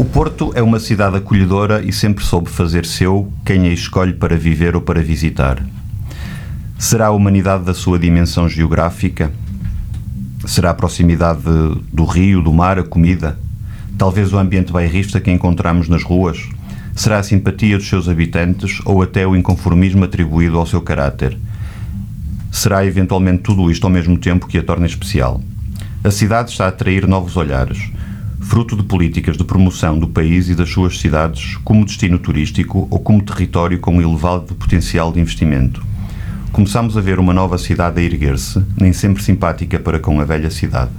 O Porto é uma cidade acolhedora e sempre soube fazer seu quem a escolhe para viver ou para visitar. Será a humanidade da sua dimensão geográfica? Será a proximidade do rio, do mar, a comida? Talvez o ambiente bairrista que encontramos nas ruas? Será a simpatia dos seus habitantes ou até o inconformismo atribuído ao seu caráter? Será eventualmente tudo isto ao mesmo tempo que a torna especial? A cidade está a atrair novos olhares fruto de políticas de promoção do país e das suas cidades como destino turístico ou como território com elevado potencial de investimento. Começamos a ver uma nova cidade a erguer-se, nem sempre simpática para com a velha cidade.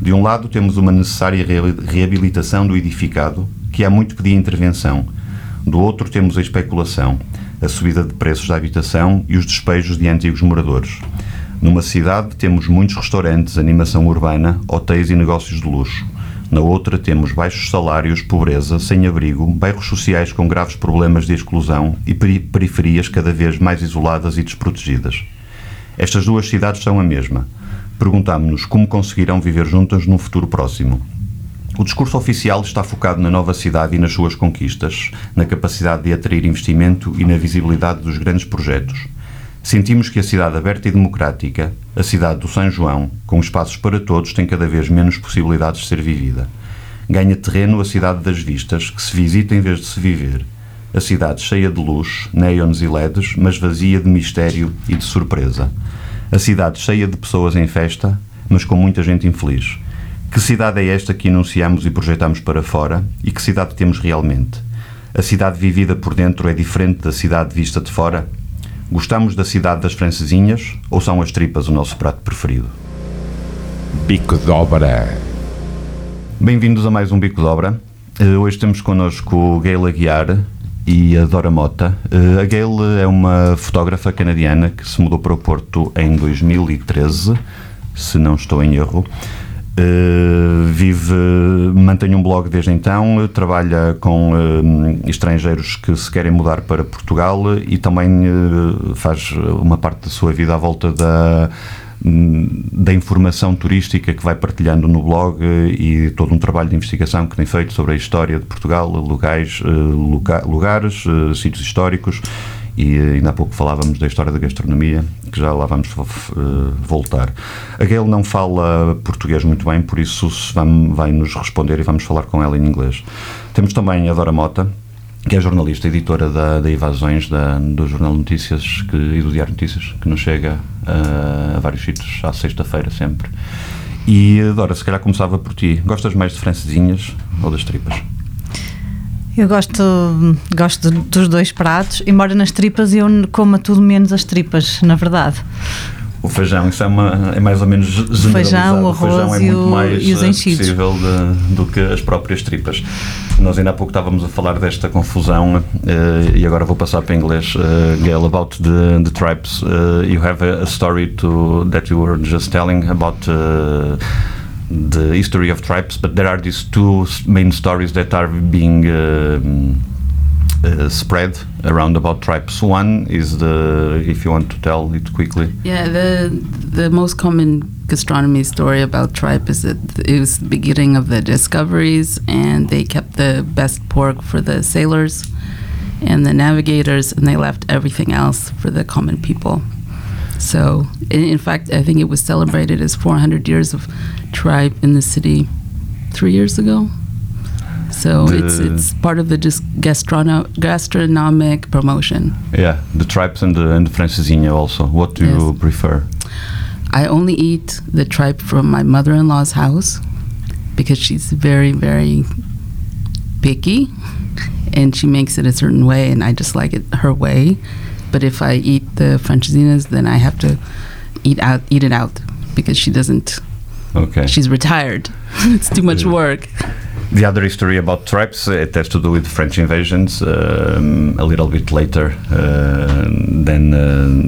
De um lado, temos uma necessária reabilitação do edificado, que há muito pedia intervenção. Do outro, temos a especulação, a subida de preços da habitação e os despejos de antigos moradores. Numa cidade, temos muitos restaurantes, animação urbana, hotéis e negócios de luxo. Na outra, temos baixos salários, pobreza, sem-abrigo, bairros sociais com graves problemas de exclusão e periferias cada vez mais isoladas e desprotegidas. Estas duas cidades são a mesma. Perguntámos-nos como conseguirão viver juntas num futuro próximo. O discurso oficial está focado na nova cidade e nas suas conquistas, na capacidade de atrair investimento e na visibilidade dos grandes projetos. Sentimos que a cidade aberta e democrática, a cidade do São João, com espaços para todos, tem cada vez menos possibilidades de ser vivida. Ganha terreno a cidade das vistas, que se visita em vez de se viver. A cidade cheia de luz, neons e LEDs, mas vazia de mistério e de surpresa. A cidade cheia de pessoas em festa, mas com muita gente infeliz. Que cidade é esta que enunciamos e projetamos para fora e que cidade temos realmente? A cidade vivida por dentro é diferente da cidade vista de fora? Gostamos da cidade das francesinhas ou são as tripas o nosso prato preferido? Bico de Obra. Bem-vindos a mais um Bico de Obra. Uh, hoje temos connosco o Gail Aguiar e a Dora Mota. Uh, a Gail é uma fotógrafa canadiana que se mudou para o Porto em 2013, se não estou em erro. Uh, vive, mantém um blog desde então, trabalha com uh, estrangeiros que se querem mudar para Portugal e também uh, faz uma parte da sua vida à volta da, da informação turística que vai partilhando no blog e todo um trabalho de investigação que tem feito sobre a história de Portugal, locais, lugar, lugares, sítios históricos e ainda há pouco falávamos da história da gastronomia, que já lá vamos uh, voltar. A Gail não fala português muito bem, por isso vai nos responder e vamos falar com ela em inglês. Temos também a Dora Mota, que é jornalista, editora da, da Evasões, da, do Jornal Notícias que, e do Diário Notícias, que nos chega uh, a vários sítios, à sexta-feira sempre. E, Dora, se calhar começava por ti. Gostas mais de francesinhas ou das tripas? Eu gosto, gosto dos dois pratos, embora nas tripas eu coma tudo menos as tripas, na verdade. O feijão, isso é, uma, é mais ou menos generalizado. Feijão, o arroz o feijão é muito o, mais e os eh, enchidos. possível de, do que as próprias tripas. Nós ainda há pouco estávamos a falar desta confusão uh, e agora vou passar para inglês. Uh, Gail, about the, the tribes, uh, you have a, a, story to, that you were just telling about the history of tribes, but there are these two main stories that are being uh, uh, spread around about tribes. One is the, if you want to tell it quickly. Yeah, the the most common gastronomy story about tribe is that it was the beginning of the discoveries, and they kept the best pork for the sailors and the navigators, and they left everything else for the common people. So, in, fact, I think it was celebrated as 400 years of tribe in the city three years ago. So The- it's it's part of the just gastrono- gastronomic promotion. Yeah, the tribes and the, and the francesinha also. What do you prefer? I only eat the tripe from my mother-in-law's house because she's very very picky and she makes it a certain way and I just like it her way. But if I eat the francesinhas then I have to eat out eat it out because she doesn't Okay. she's retired. it's too much work. The other history about tribes it has to do with French invasions um, a little bit later uh, than uh,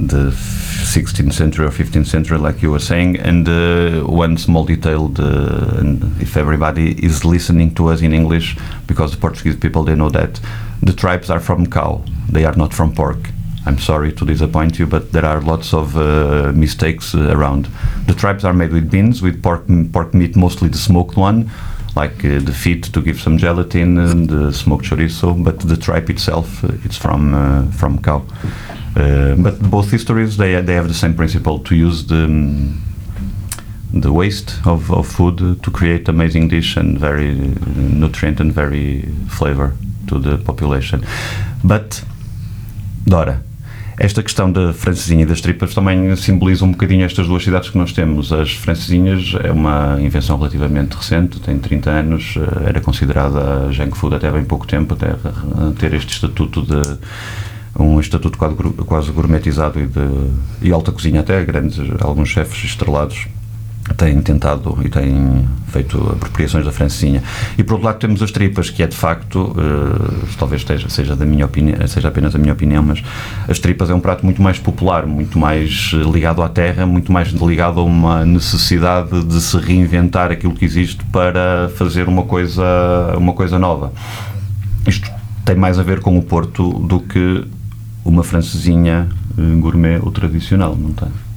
the 16th century or 15th century, like you were saying. And uh, one small detail, uh, and if everybody is listening to us in English, because the Portuguese people they know that the tribes are from cow, they are not from pork. I'm sorry to disappoint you, but there are lots of uh, mistakes uh, around. The tribes are made with beans, with pork, pork meat, mostly the smoked one, like uh, the feet to give some gelatin and the smoked chorizo. But the tripe itself, uh, it's from uh, from cow. Uh, but both histories, they they have the same principle to use the. um, the waste of, of food to create amazing dish and very nutrient and very flavor to the population. But Dora, esta questão da francesinha e das tripas também simboliza um bocadinho estas duas cidades que nós temos. As francesinhas é uma invenção relativamente recente, tem 30 anos, eh, era considerada junk food até bem pouco tempo, até ter este estatuto de um estatuto quase gourmetizado e de e alta cozinha até grandes alguns chefes estrelados têm tentado e têm feito apropriações da francesinha. E por outro lado temos as tripas, que é de facto, eh, talvez esteja, seja, da minha opinião, seja apenas a minha opinião, mas as tripas é um prato muito mais popular, muito mais eh, ligado à terra, muito mais ligado a uma necessidade de se reinventar aquilo que existe para fazer uma coisa, uma coisa nova. Isto tem mais a ver com o Porto do que uma francesinha eh, gourmet ou tradicional, não tem?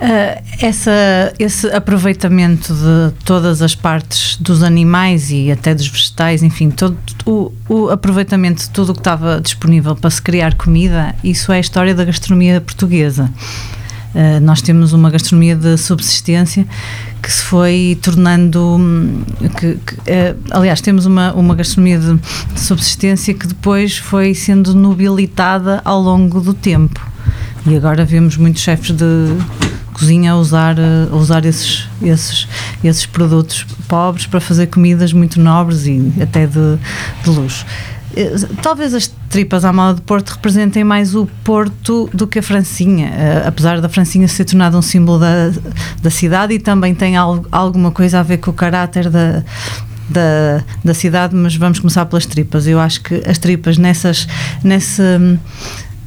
Uh, essa, esse aproveitamento de todas as partes dos animais e até dos vegetais, enfim, todo o, o aproveitamento de tudo o que estava disponível para se criar comida, isso é a história da gastronomia portuguesa. Uh, nós temos uma gastronomia de subsistência que se foi tornando. hum, Que, que, uh, aliás, temos uma, uma gastronomia de, de subsistência que depois foi sendo nobilitada ao longo do tempo. E agora vemos muitos chefes de cozinha a usar, eh, a usar esses, esses, esses produtos pobres para fazer comidas muito nobres e até de, de luxo. Eh, Talvez as tripas à mala de Porto representem mais o Porto do que a Francinha, eh, apesar da Francinha ser tornada um símbolo da, da cidade e também tem al- alguma coisa a ver com o caráter da, da, da cidade, mas vamos começar pelas tripas. Eu acho que as tripas nessas, nessa,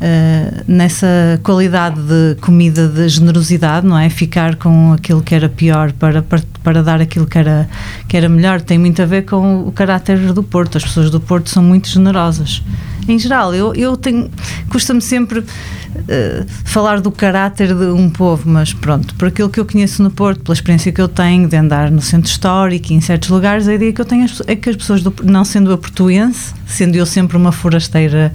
eh, nessa qualidade de comida de generosidade, não é? Ficar com aquilo que era pior para, para, para dar aquilo que era, que era melhor, tem muito a ver com o caráter do Porto. As pessoas do Porto são muito generosas. Em geral, eu, eu tenho. Custa-me sempre eh, falar do caráter de um povo, mas pronto, por aquilo que eu conheço no Porto, pela experiência que eu tenho de andar no centro histórico e em certos lugares, a ideia que eu tenho é que as pessoas, do, não sendo eu portuense, sendo eu sempre uma forasteira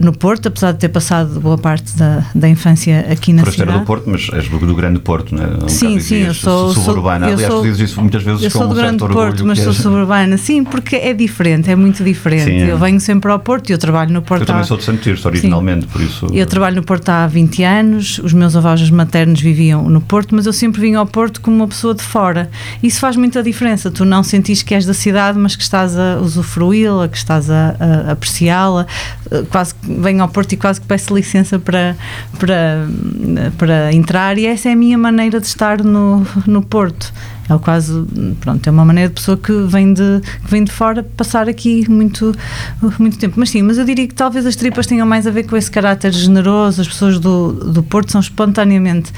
no Porto, apesar de ter passado boa parte da, da infância aqui na Forasteira cidade. do Porto, mas és do, do Grande Porto, não é? Um Sim, sim, eu sou- su- suburbana. sou- Aliás, sou- tu dizes isso muitas vezes Eu com sou um do Grande certo Porto, mas sou suburbana. Sim, porque é diferente, é muito diferente. Sim, é. Eu venho sempre ao Porto e eu trabalho no Porto. Eu também há- sou de Santo Tirso, originalmente, por isso. Eu trabalho no Porto há 20 anos, os meus avós maternos viviam no Porto, mas eu sempre vim ao Porto como uma pessoa de fora. Isso faz muita diferença. Tu não sentires que és da cidade, mas que estás a usufruí-la, que estás a- a apreciá-la. Quase venho ao Porto e quase que peço licença para, para, para entrar, e essa é a minha maneira de estar no, no Porto. É quase, pronto, é uma maneira de pessoa que vem de, que vem de fora passar aqui muito, muito tempo. Mas sim, mas eu diria que talvez as tripas tenham mais a ver com esse caráter generoso. As pessoas do, do Porto são espontaneamente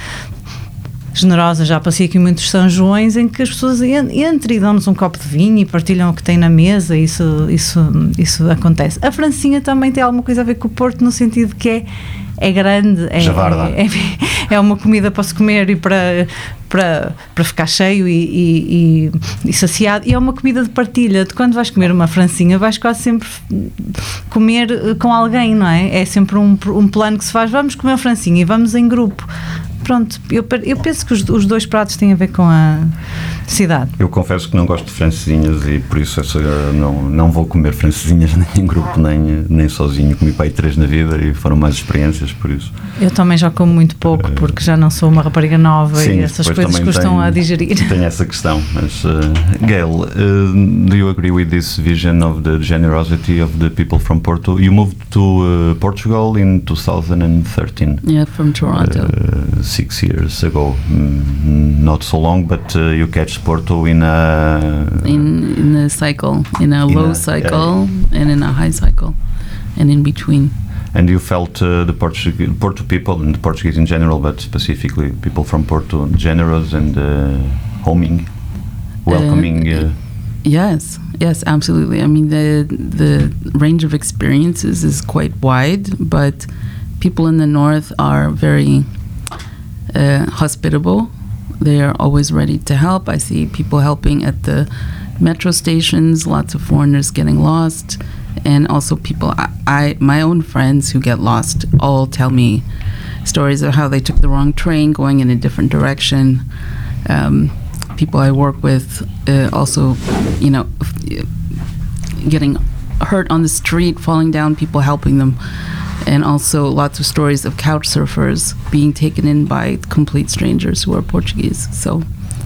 generosas. Já passei aqui muitos São Joões em que as pessoas en- entram e dão-nos um copo de vinho e partilham o que têm na mesa. Isso, isso, isso acontece. A Francinha também tem alguma coisa a ver com o Porto no sentido que é, é grande, é, Javarda. é, é uma comida para se comer e para, para, para ficar cheio e, e, e- saciado. E é uma comida de partilha. De quando vais comer uma francinha, vais quase sempre comer eh, com alguém, não é? É sempre um, um plano que se faz. Vamos comer uma francinha e vamos em grupo. Pronto, eu, eu penso que os, os dois pratos têm a ver com a cidade. Eu confesso que não gosto de francesinhas e por isso essa, não, não vou comer francesinhas nem em grupo, nem, nem sozinho. Comi pai três na vida e foram mais experiências, por isso. Eu também já como muito pouco porque já não sou uma rapariga nova e essas coisas custam tem- a digerir. Tem essa questão. Mas, uh, Gail, uh, do you agree with this vision of the generosity of the people from Porto? You moved to uh, Portugal in 2013. Yeah, from Toronto. Uh, sim, six years ago. Mm, not so long, but uh, you catch Porto in a in in the cycle, in a In low a- cycle and in a high cycle, and in between. and you felt uh, the Portuguese Porto people and the Portuguese in general, but specifically people from Porto, generous and uh, homing, welcoming. Uh, Yes, yes, absolutely. I mean, the the range of experiences is quite wide, but people in the north are very uh, hospitable. They are always ready to help. I see people helping at the metro stations. Lots of foreigners getting lost, and also people. I, I my own friends who get lost all tell me stories of how they took the wrong train, going in a different direction. Um, people I work with uh, also, you know, getting hurt on the street, falling down, people helping them. And also lots of stories of couch surfers being taken in by complete strangers who are Portuguese. So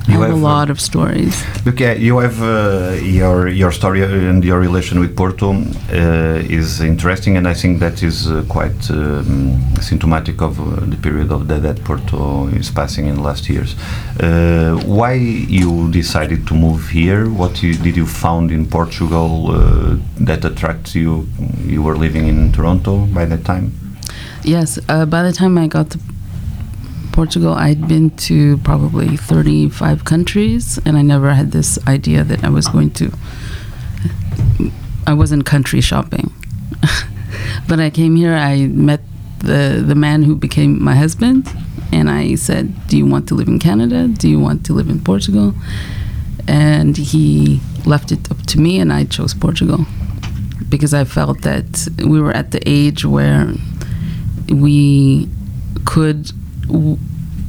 I You have, have, a uh, lot of stories. Okay, you have uh, your your story and your relation with Porto uh, is interesting, and I think that is uh, quite um, symptomatic of uh, the period of the, that Porto is passing in the last years. Uh, why you decided to move here? What you, did you found in Portugal uh, that attracts you? You were living in Toronto by that time. Yes, uh, by the time I got to Portugal, I'd been to probably 35 countries, and I never had this idea that I was going to. I wasn't country shopping. but I came here, I met the, the man who became my husband, and I said, Do you want to live in Canada? Do you want to live in Portugal? And he left it up to me, and I chose Portugal because I felt that we were at the age where we could w-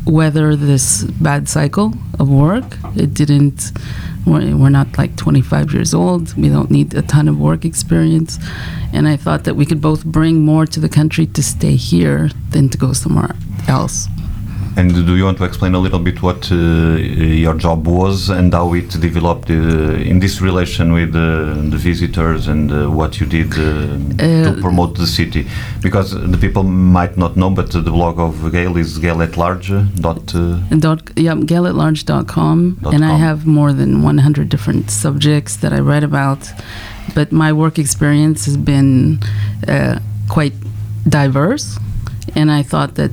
weather this bad cycle of work. It didn't. We're not like 25 years old. We don't need a ton of work experience, and I thought that we could both bring more to the country to stay here than to go somewhere else. And do you want to explain a little bit what uh, your job was and how it developed uh, in this relation with uh, the visitors and uh, what you did uh, to Uh, promote the city? Because the people might not know, but the blog of Gail is Gail at large. Dot, And dot, yeah, galatlarge.com, Dot and I have more than 100 different subjects that I write about. But my work experience has been uh, quite diverse, and I thought that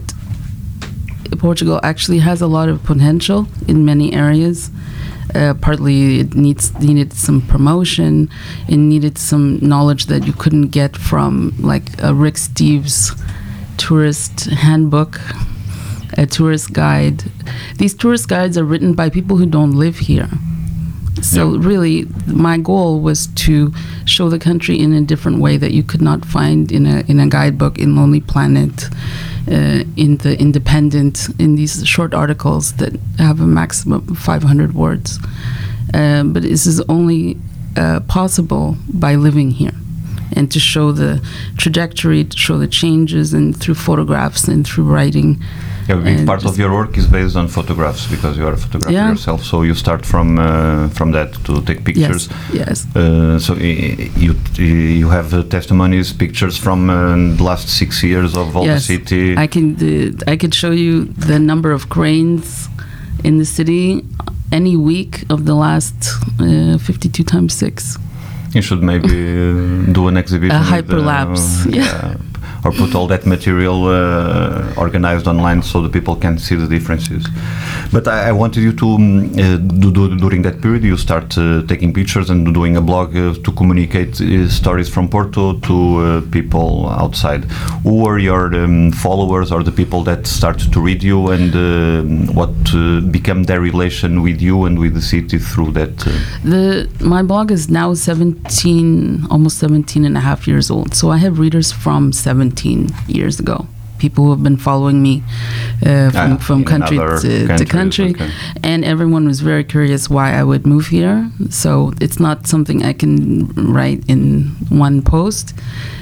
Portugal actually has a lot of potential in many areas. Uh, partly it needs needed some promotion, it needed some knowledge that you couldn't get from like a Rick Steves tourist handbook a tourist guide. These tourist guides are written by people who don't live here. So Yeah. really, my goal was to show the country in a different way that you could not find in a in a guidebook in Lonely Planet, uh, in the Independent, in these short articles that have a maximum of 500 words. Uh, but this is only uh, possible by living here and to show the trajectory, to show the changes, and through photographs and through writing. Yeah, a big part of your work is based on photographs because you are a photographer Yeah. yourself. So you start from uh, from that to take pictures. Yes, yes. Uh, so you you have uh, testimonies, pictures from uh, the last six years of all Yes, the city. I can I could show you the number of cranes in the city any week of the last uh, 52 times 6. You should maybe uh, do an exhibition. A hyperlapse, yeah. yeah, Or put all that material uh, organized online so the people can see the differences. But I, I wanted you to, um, uh, do, do, during that period, you start uh, taking pictures and doing a blog uh, to communicate stories from Porto to people outside. Who were your um, followers or the people that started to read you and what became their relation with you and with the city through that? The my blog is now 17 almost 17 and a half years old. So I have readers from 17 years ago. People who have been following me uh, from, Ah, from country to, to country. okay. And everyone was very curious why I would move here. So it's not something I can write in one post.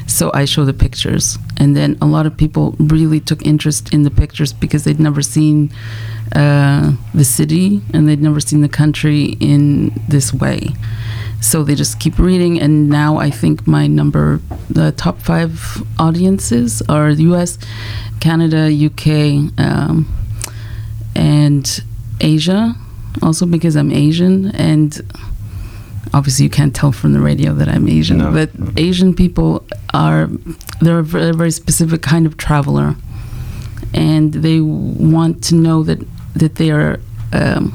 So I show the pictures. And then a lot of people really took interest in the pictures because they'd never seen uh, the city and they'd never seen the country in this way. So they just keep reading, and now I think my number, the top five audiences are the U.S., Canada, UK, um, and Asia, also because I'm Asian, and obviously you can't tell from the radio that I'm Asian, No. but Asian people are they're a very, very specific kind of traveler, and they want to know that that they are um,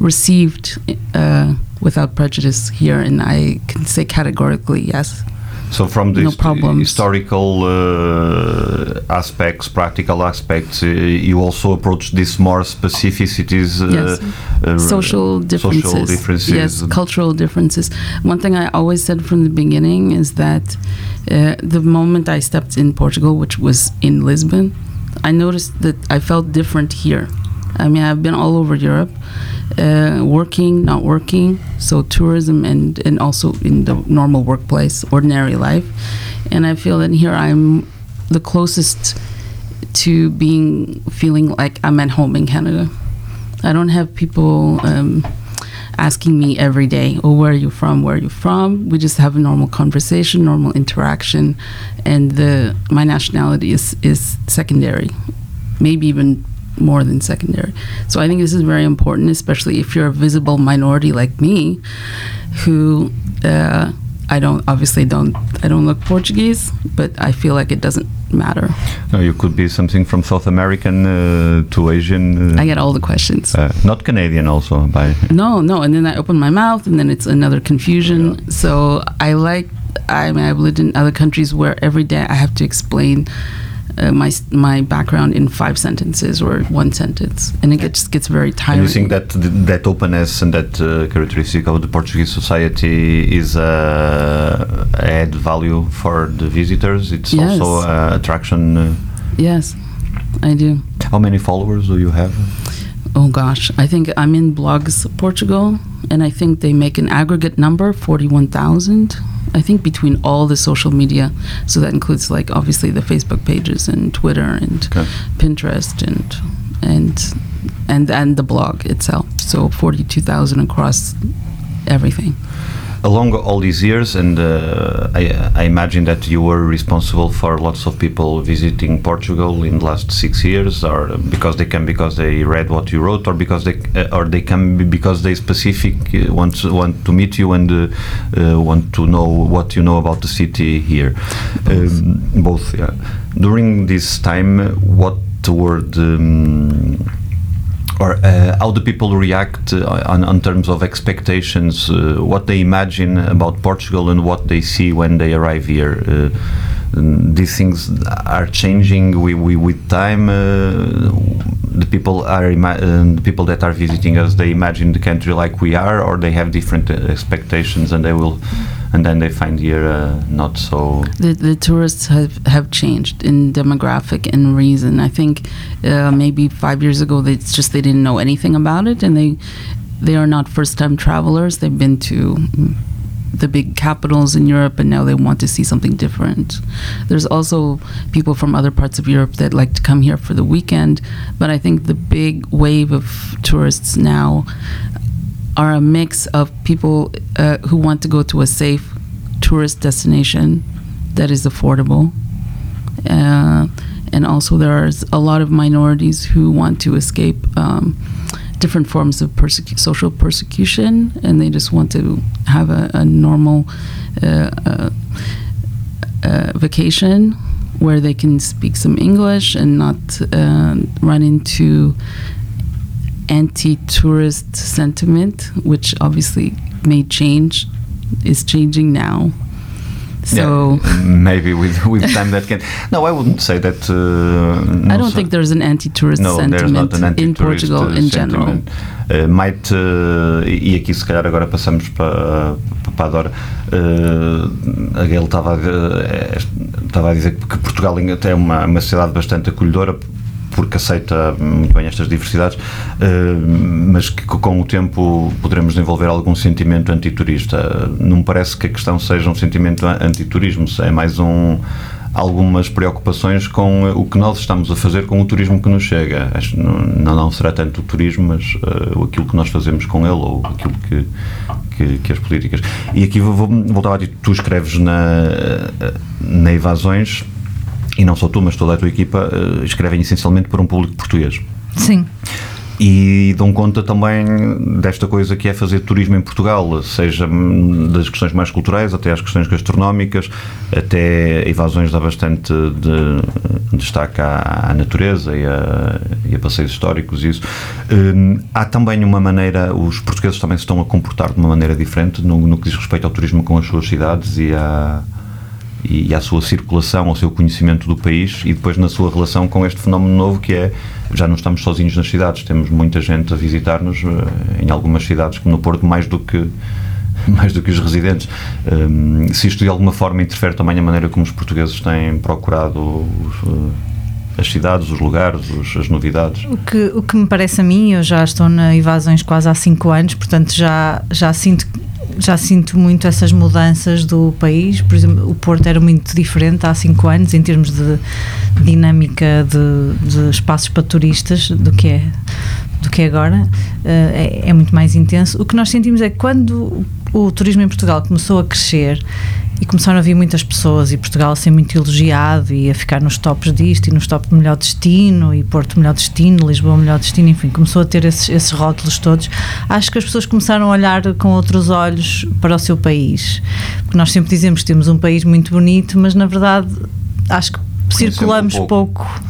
received uh, without prejudice here, and I can say categorically yes. So from the No problems. historical uh, aspects, practical aspects, uh, you also approach these more specificities, uh, Yes. uh, social differences. social differences. Yes, cultural differences. One thing I always said from the beginning is that uh, the moment I stepped in Portugal, which was in Lisbon, I noticed that I felt different here. I mean, I've been all over Europe, uh, working, not working, so tourism and, and also in the normal workplace, ordinary life. And I feel that here I'm the closest to being feeling like I'm at home in Canada. I don't have people um, asking me every day, "Oh, where are you from? Where are you from?" We just have a normal conversation, normal interaction, and the my nationality is is secondary, maybe even more than secondary. So I think this is very important, especially if you're a visible minority like me, who. Uh, I don't obviously don't I don't look Portuguese, but I feel like it doesn't matter. No, you could be something from South American uh, to Asian. Uh, I get all the questions. uh, not Canadian, also. By No, no, and then I open my mouth, and then it's another confusion. So I like. I mean, I've lived in other countries where every day I have to explain uh, my my background in five sentences or one sentence, and it gets gets very And tiring. you think that th- that openness and that uh, characteristic of the Portuguese society is uh, add value for the visitors? It's Yes. also uh, attraction. Uh, yes, I do. how many followers do you have? Oh gosh, I think I'm in Blogs Portugal, and I think they make an aggregate number forty-one thousand. I think between all the social media, so that includes like obviously the Facebook pages and Twitter and Okay. Pinterest and and and and the blog itself. So forty-two thousand across everything. Along all these years, and uh, I, I imagine that you were responsible for lots of people visiting Portugal in the last six years, or because they come because they read what you wrote, or because they uh, or they come because they specific uh, want to, want to meet you and uh, uh, want to know what you know about the city here. Um, both, yeah. During this time, what were the um, or uh, how do people react uh, on, on terms of expectations, uh, what they imagine about Portugal and what they see when they arrive here. Uh, these things are changing with time. Uh, the people are uh, the people that are visiting us. They imagine the country like we are, or they have different expectations, and they will, and then they find here uh, not so. The, the tourists have, have changed in demographic and reason. I think uh, maybe five years ago, they, it's just they didn't know anything about it, and they they are not first time travelers. They've been to mm, the big capitals in Europe, and now they want to see something different. There's also people from other parts of Europe that like to come here for the weekend, but I think the big wave of tourists now are a mix of people uh, who want to go to a safe tourist destination that is affordable. Uh, and also, there are a lot of minorities who want to escape um, different forms of persecu- social persecution, and they just want to have a, a normal uh, uh, uh, vacation where they can speak some English and not uh, run into anti-tourist sentiment, which obviously may change, is changing now. So Yeah, maybe with with time that can. No, I wouldn't say that. Uh, I don't think there's an anti-tourist No, there's sentiment an in anti-tourist, Portugal uh, in general. Uh, might, uh, e aqui se calhar agora passamos para, para a Dora. Uh, a Gail estava a, eh, estava a dizer que Portugal é uma, uma sociedade bastante acolhedora porque aceita muito bem estas diversidades, uh, mas que com o tempo poderemos desenvolver algum sentimento antiturista. Não me parece que a questão seja um sentimento antiturismo, é mais um algumas preocupações com eh, o que nós estamos a fazer com o turismo que nos chega. Não, não será tanto o turismo, mas uh, aquilo que nós fazemos com ele ou aquilo que, que, que as políticas. E aqui vou, vou voltar a dizer, tu escreves na, eh, na Evasões, e não só tu, mas toda a tua equipa, uh, escrevem essencialmente para um público português. Sim. e dão conta também desta coisa que é fazer turismo em Portugal, seja das questões mais culturais até às questões gastronómicas, até evasões dá bastante de destaque à, à natureza e a, e a, passeios históricos isso. Hum, há também uma maneira, os portugueses também se estão a comportar de uma maneira diferente no, no que diz respeito ao turismo com as suas cidades e à e à sua circulação, ao seu conhecimento do país e depois na sua relação com este fenómeno novo que é já não estamos sozinhos nas cidades, temos muita gente a visitar-nos eh, em algumas cidades, como no Porto, mais do que mais do que os residentes. Um, se isto de alguma forma interfere também a maneira como os portugueses têm procurado os, uh, as cidades, os lugares, os, as novidades? O que, o que me parece a mim, eu já estou na Evasões quase há 5 anos, portanto já, já sinto já sinto muito essas mudanças do país. Por exemplo, o Porto era muito diferente há cinco anos em termos de dinâmica de, de espaços para turistas do que é do que é agora. É, é muito mais intenso. O que nós sentimos é que quando o turismo em Portugal começou a crescer e começaram a vir muitas pessoas e Portugal a ser muito elogiado e a ficar nos tops disto e nos tops de melhor destino e Porto melhor destino, Lisboa melhor destino, enfim, começou a ter esses, esses rótulos todos. Acho que as pessoas começaram a olhar com outros olhos para o seu país, porque nós sempre dizemos que temos um país muito bonito, mas na verdade acho que circulamos um pouco. pouco.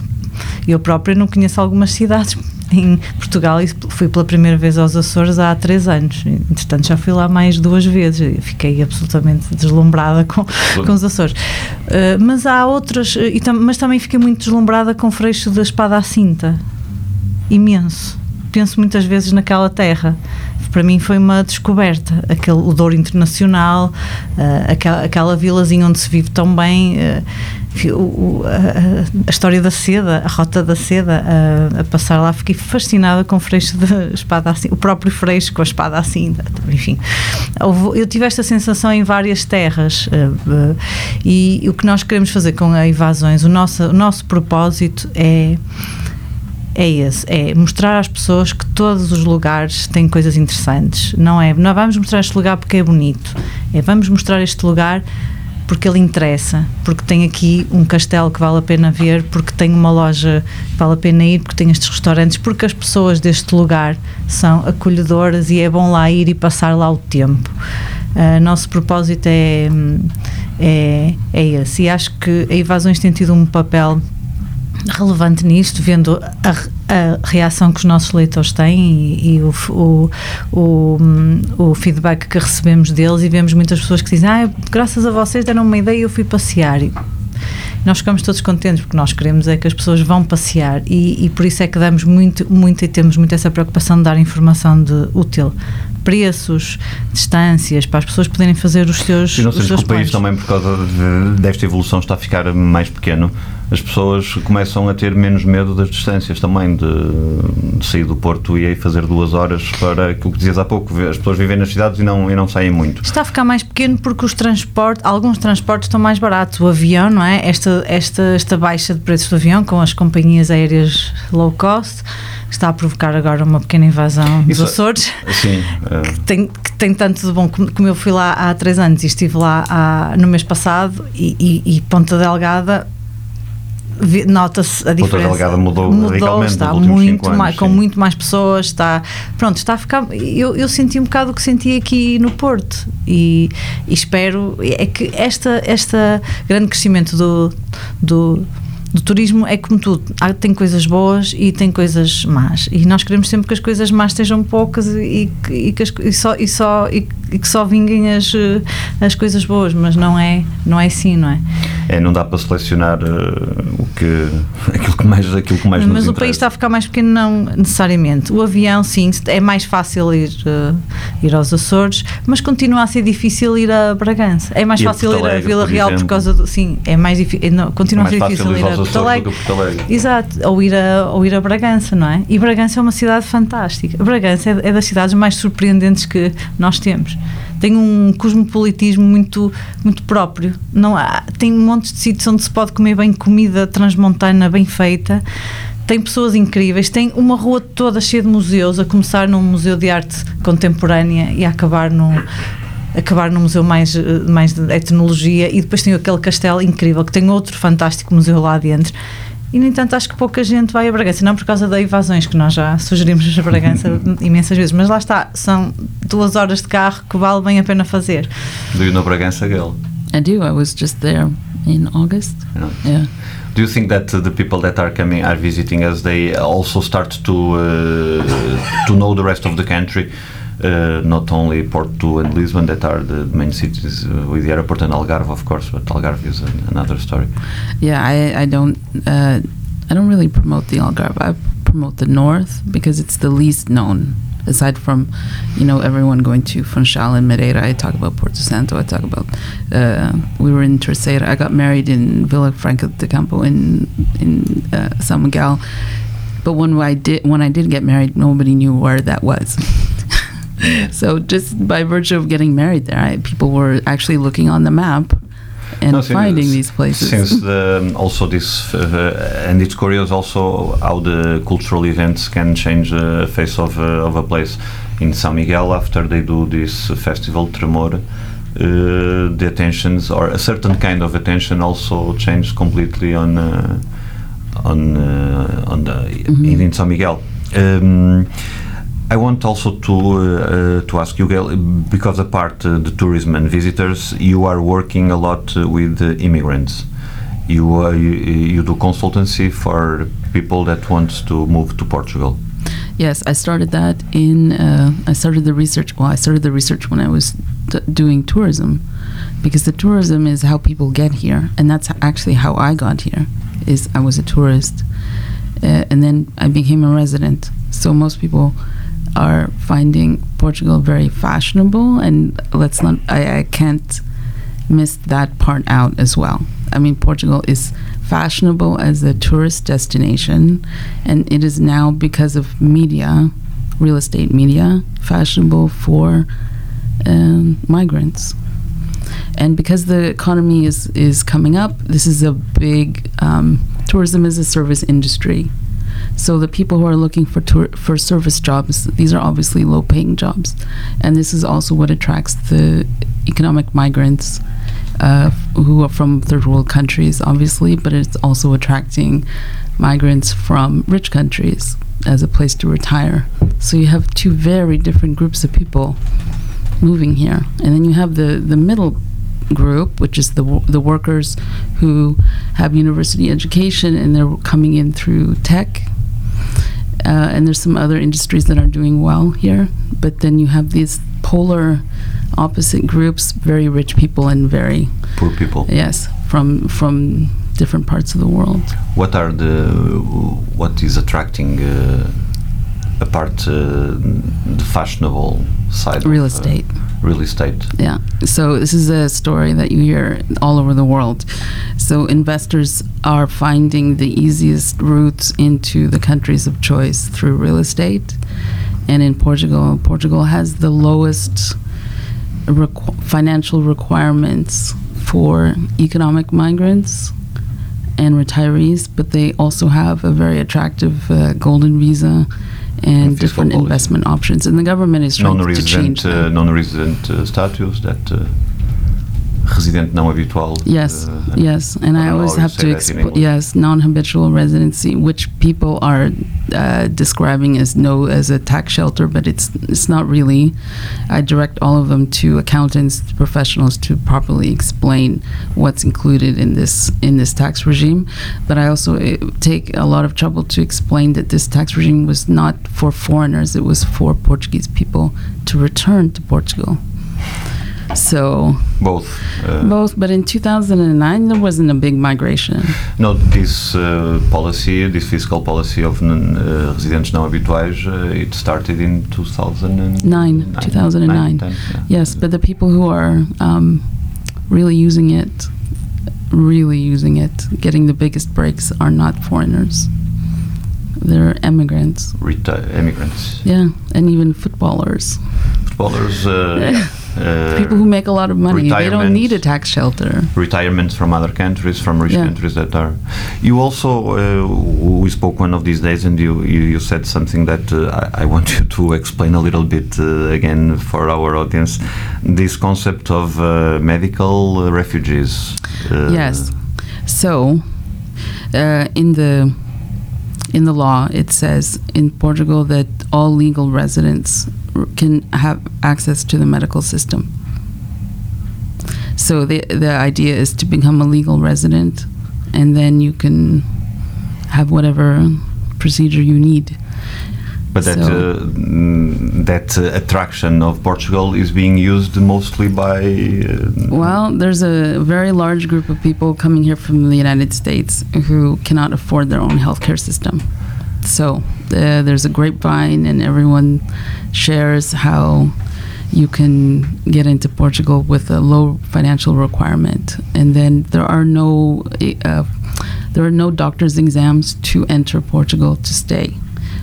Eu própria não conheço algumas cidades em Portugal e fui pela primeira vez aos Açores há três anos. Entretanto, já fui lá mais duas vezes. Fiquei absolutamente deslumbrada com, com os Açores. Uh, mas há outras, e tam, mas também fiquei muito deslumbrada com o freixo da espada à cinta. Imenso. Penso muitas vezes naquela terra. Para mim foi uma descoberta. Aquele, o Douro Internacional, uh, aquela, aquela vilazinha onde se vive tão bem. Uh, o, a, a, história da seda, a rota da seda, a, a, passar lá, fiquei fascinada com o freixo da espada assim, o próprio freixo com a espada assim, enfim. Eu tive esta sensação em várias terras uh, uh, e o que nós queremos fazer com a Invasões, o nosso, o nosso propósito é é esse, é mostrar às pessoas que todos os lugares têm coisas interessantes. Não é, não vamos mostrar este lugar porque é bonito, é vamos mostrar este lugar porque ele interessa, porque tem aqui um castelo que vale a pena ver, porque tem uma loja que vale a pena ir, porque tem estes restaurantes, porque as pessoas deste lugar são acolhedoras e é bom lá ir e passar lá o tempo. Uh, nosso propósito é, é, é esse. E acho que a Evasões tem tido um papel relevante nisto, vendo a, a, reação que os nossos leitores têm e, e o, o, o, o, feedback que recebemos deles e vemos muitas pessoas que dizem ah, graças a vocês deram uma ideia e eu fui passear e nós ficamos todos contentes porque nós queremos é que as pessoas vão passear e, e por isso é que damos muito, muito e temos muito essa preocupação de dar informação de útil preços, distâncias, para as pessoas poderem fazer os seus. E não sei que o país também, por causa de, desta evolução, está a ficar mais pequeno. As pessoas começam a ter menos medo das distâncias também, de, de sair do Porto e aí fazer duas horas para aquilo que dizias há pouco. As pessoas vivem nas cidades e não, e não saem muito. Está a ficar mais pequeno porque os transportes, alguns transportes estão mais baratos. O avião, não é? Esta, esta, esta baixa de preços do avião com as companhias aéreas low cost está a provocar agora uma pequena invasão dos Açores. Sim. Que, tem, que tem tanto de bom. Como eu fui lá há três anos e estive lá há, no mês passado e, e, e Ponta Delgada nota-se a diferença. Ponta Delgada mudou, mudou está muito anos, mais, com muito mais pessoas, está pronto, está a ficar. Eu, eu senti um bocado o que senti aqui no Porto e, e espero é que esta esta grande crescimento do, do do turismo é como tudo, há, tem coisas boas e tem coisas más. E nós queremos sempre que as coisas más estejam poucas e, e, que, as, e só, e, só, e, que só vinguem as, as coisas boas, mas não é, não é assim, não é? É, não dá para selecionar uh, o que, aquilo que mais, aquilo que mais Mas nos o país está a ficar mais pequeno, não necessariamente. O avião, sim, é mais fácil ir, uh, ir aos Açores, mas continua a ser difícil ir a Bragança. É mais e fácil ir a Vila Real por causa do. Sim, é mais difícil. Continua é a ser difícil ir a Porto Alegre. Porto Alegre. Exato, ou ir, a, ou ir a Bragança, não é? E Bragança é uma cidade fantástica. Bragança é, é das cidades mais surpreendentes que nós temos. Tem um cosmopolitismo muito, muito próprio. Não há, tem um monte de sítios onde se pode comer bem comida transmontana, bem feita tem pessoas incríveis, tem uma rua toda cheia de museus, a começar num museu de arte contemporânea e a acabar num, acabar no museu mais, mais de etnologia e depois tem aquele castelo incrível que tem outro fantástico museu lá dentro E, no entanto, acho que pouca gente vai a Bragança, não por causa das invasões que nós já sugerimos a Bragança imensas vezes, mas lá está, são duas horas de carro que vale bem a pena fazer. Do you know Bragança, Gail? I do. I was just there in August. Yeah. Yeah. Do you think that uh, the people that are coming are visiting us? They also start to uh, to know the rest of the country, uh, not only Porto and Lisbon that are the main cities uh, with the airport and Algarve, of course. But Algarve is an, another story. Yeah, I, I don't uh, I don't really promote the Algarve. I promote the north because it's the least known. Aside from, you know, everyone going to Funchal and Madeira, I talk about Porto Santo. I talk about uh, we were in Terceira. I got married in Villa Franca de Campo in in uh, San Miguel. But when I did when I did get married, nobody knew where that was. so just by virtue of getting married there, I, people were actually looking on the map and No, finding these places. Since the, also this, uh, and it's curious also how the cultural events can change the face of, uh, of a place. In San Miguel, after they do this festival Tremor, uh, the attentions or a certain kind of attention also changed completely on uh, on uh, on the in, in San Miguel. Um, I want also to uh, uh, to ask you, Gail, because apart uh, the tourism and visitors, you are working a lot uh, with uh, immigrants. You, uh, you you do consultancy for people that want to move to Portugal. Yes, I started that in. I started the research. Well, I started the research when I was doing tourism, because the tourism is how people get here, and that's actually how I got here. Is I was a tourist, and then I became a resident. So most people are finding Portugal very fashionable, and let's not. I, I can't miss that part out as well. I mean, Portugal is fashionable as a tourist destination, and it is now because of media, real estate media, fashionable for um, migrants. And because the economy is, is coming up, this is a big um, tourism is a service industry. So the people who are looking for tour, for service jobs, these are obviously low paying jobs, and this is also what attracts the economic migrants uh, who are from third world countries, obviously, but it's also attracting migrants from rich countries as a place to retire. So you have two very different groups of people moving here, and then you have the the middle group, which is the the workers who have university education and they're coming in through tech. Uh, and there's some other industries that are doing well here, but then you have these polar opposite groups, very rich people and very Poor people. yes, from from different parts of the world. What are the what is attracting uh, apart uh, the fashionable side? Real of, uh, estate. Real estate. Yeah. So this is a story that you hear all over the world. So investors are finding the easiest routes into the countries of choice through real estate. And in Portugal, Portugal has the lowest requ- financial requirements for economic migrants and retirees, but they also have a very attractive uh, golden visa and, different investment options. And the government is trying to change that. uh, non-resident uh, status that uh, resident não habitual. Yes, uh, yes, and I I always have to. Yes, non-habitual residency, which people are uh, describing as no as a tax shelter, but it's it's not really. I direct all of them to accountants, professionals, to properly explain what's included in this in this tax regime. But I also uh, take a lot of trouble to explain that this tax regime was not for foreigners; it was for Portuguese people to return to Portugal. So Both. Uh, both, but in 2009 there wasn't a big migration. No, this uh, policy, this fiscal policy of non, uh, residentes não habituais, uh, it started in 2009. Nine, 2009. 10, yeah. Yes, but the people who are um, really using it, really using it, getting the biggest breaks are not foreigners. They're immigrants. Reti- immigrants, Yeah, and even footballers. footballers, uh, people who make a lot of money. They don't need a tax shelter. retirements from other countries, from rich Yeah. countries that are. You also, uh, we spoke one of these days, and you you, you said something that uh, I, I want you to explain a little bit uh, again for our audience. This concept of uh, medical refugees. Uh, Yes. So, uh, in the in the law it says in Portugal that all legal residents can have access to the medical system. So the the idea is to become a legal resident, and then you can have whatever procedure you need. But that So- uh, that uh, attraction of Portugal is being used mostly by. Uh, Well, there's a very large group of people coming here from the United States who cannot afford their own healthcare system. So uh, there's a grapevine, and everyone shares how you can get into Portugal with a low financial requirement, and then there are no uh, there are no doctor's exams to enter Portugal to stay.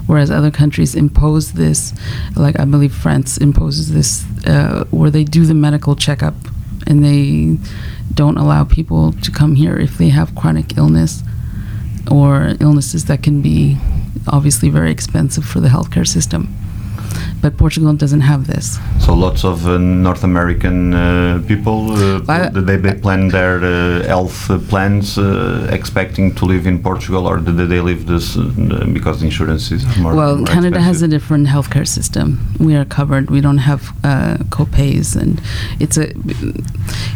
Whereas other countries impose this, like I believe France imposes this, uh, where they do the medical checkup and they don't allow people to come here if they have chronic illness or illnesses that can be obviously very expensive for the healthcare system. But Portugal doesn't have this. so lots of uh, North American uh, people uh, I- they, they plan their uh, health plans uh, expecting to live in Portugal, or do they live this uh, because the insurance is more? well, more Canada has a different healthcare system. We are covered. We don't have uh, copays, and it's a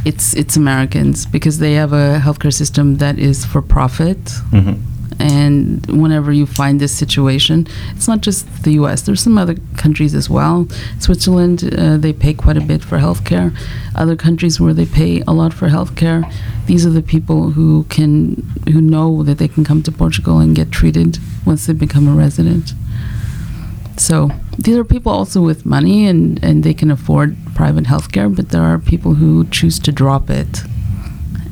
it's it's Americans because they have a healthcare system that is for profit. Mhm. And whenever you find this situation, it's not just the U.S. There's some other countries as well. Switzerland, uh, they pay quite a bit for healthcare. Other countries where they pay a lot for healthcare. These are the people who can who know that they can come to Portugal and get treated once they become a resident. So these are people also with money and, and they can afford private healthcare, but there are people who choose to drop it.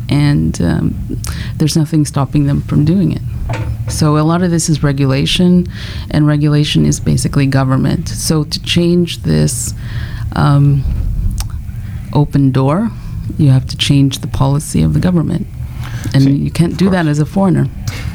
And um, there's nothing stopping them from doing it. So a lot of this is regulation, and regulation is basically government. So to change this um, open door, you have to change the policy of the government. And Sim, you can't do that as a foreigner.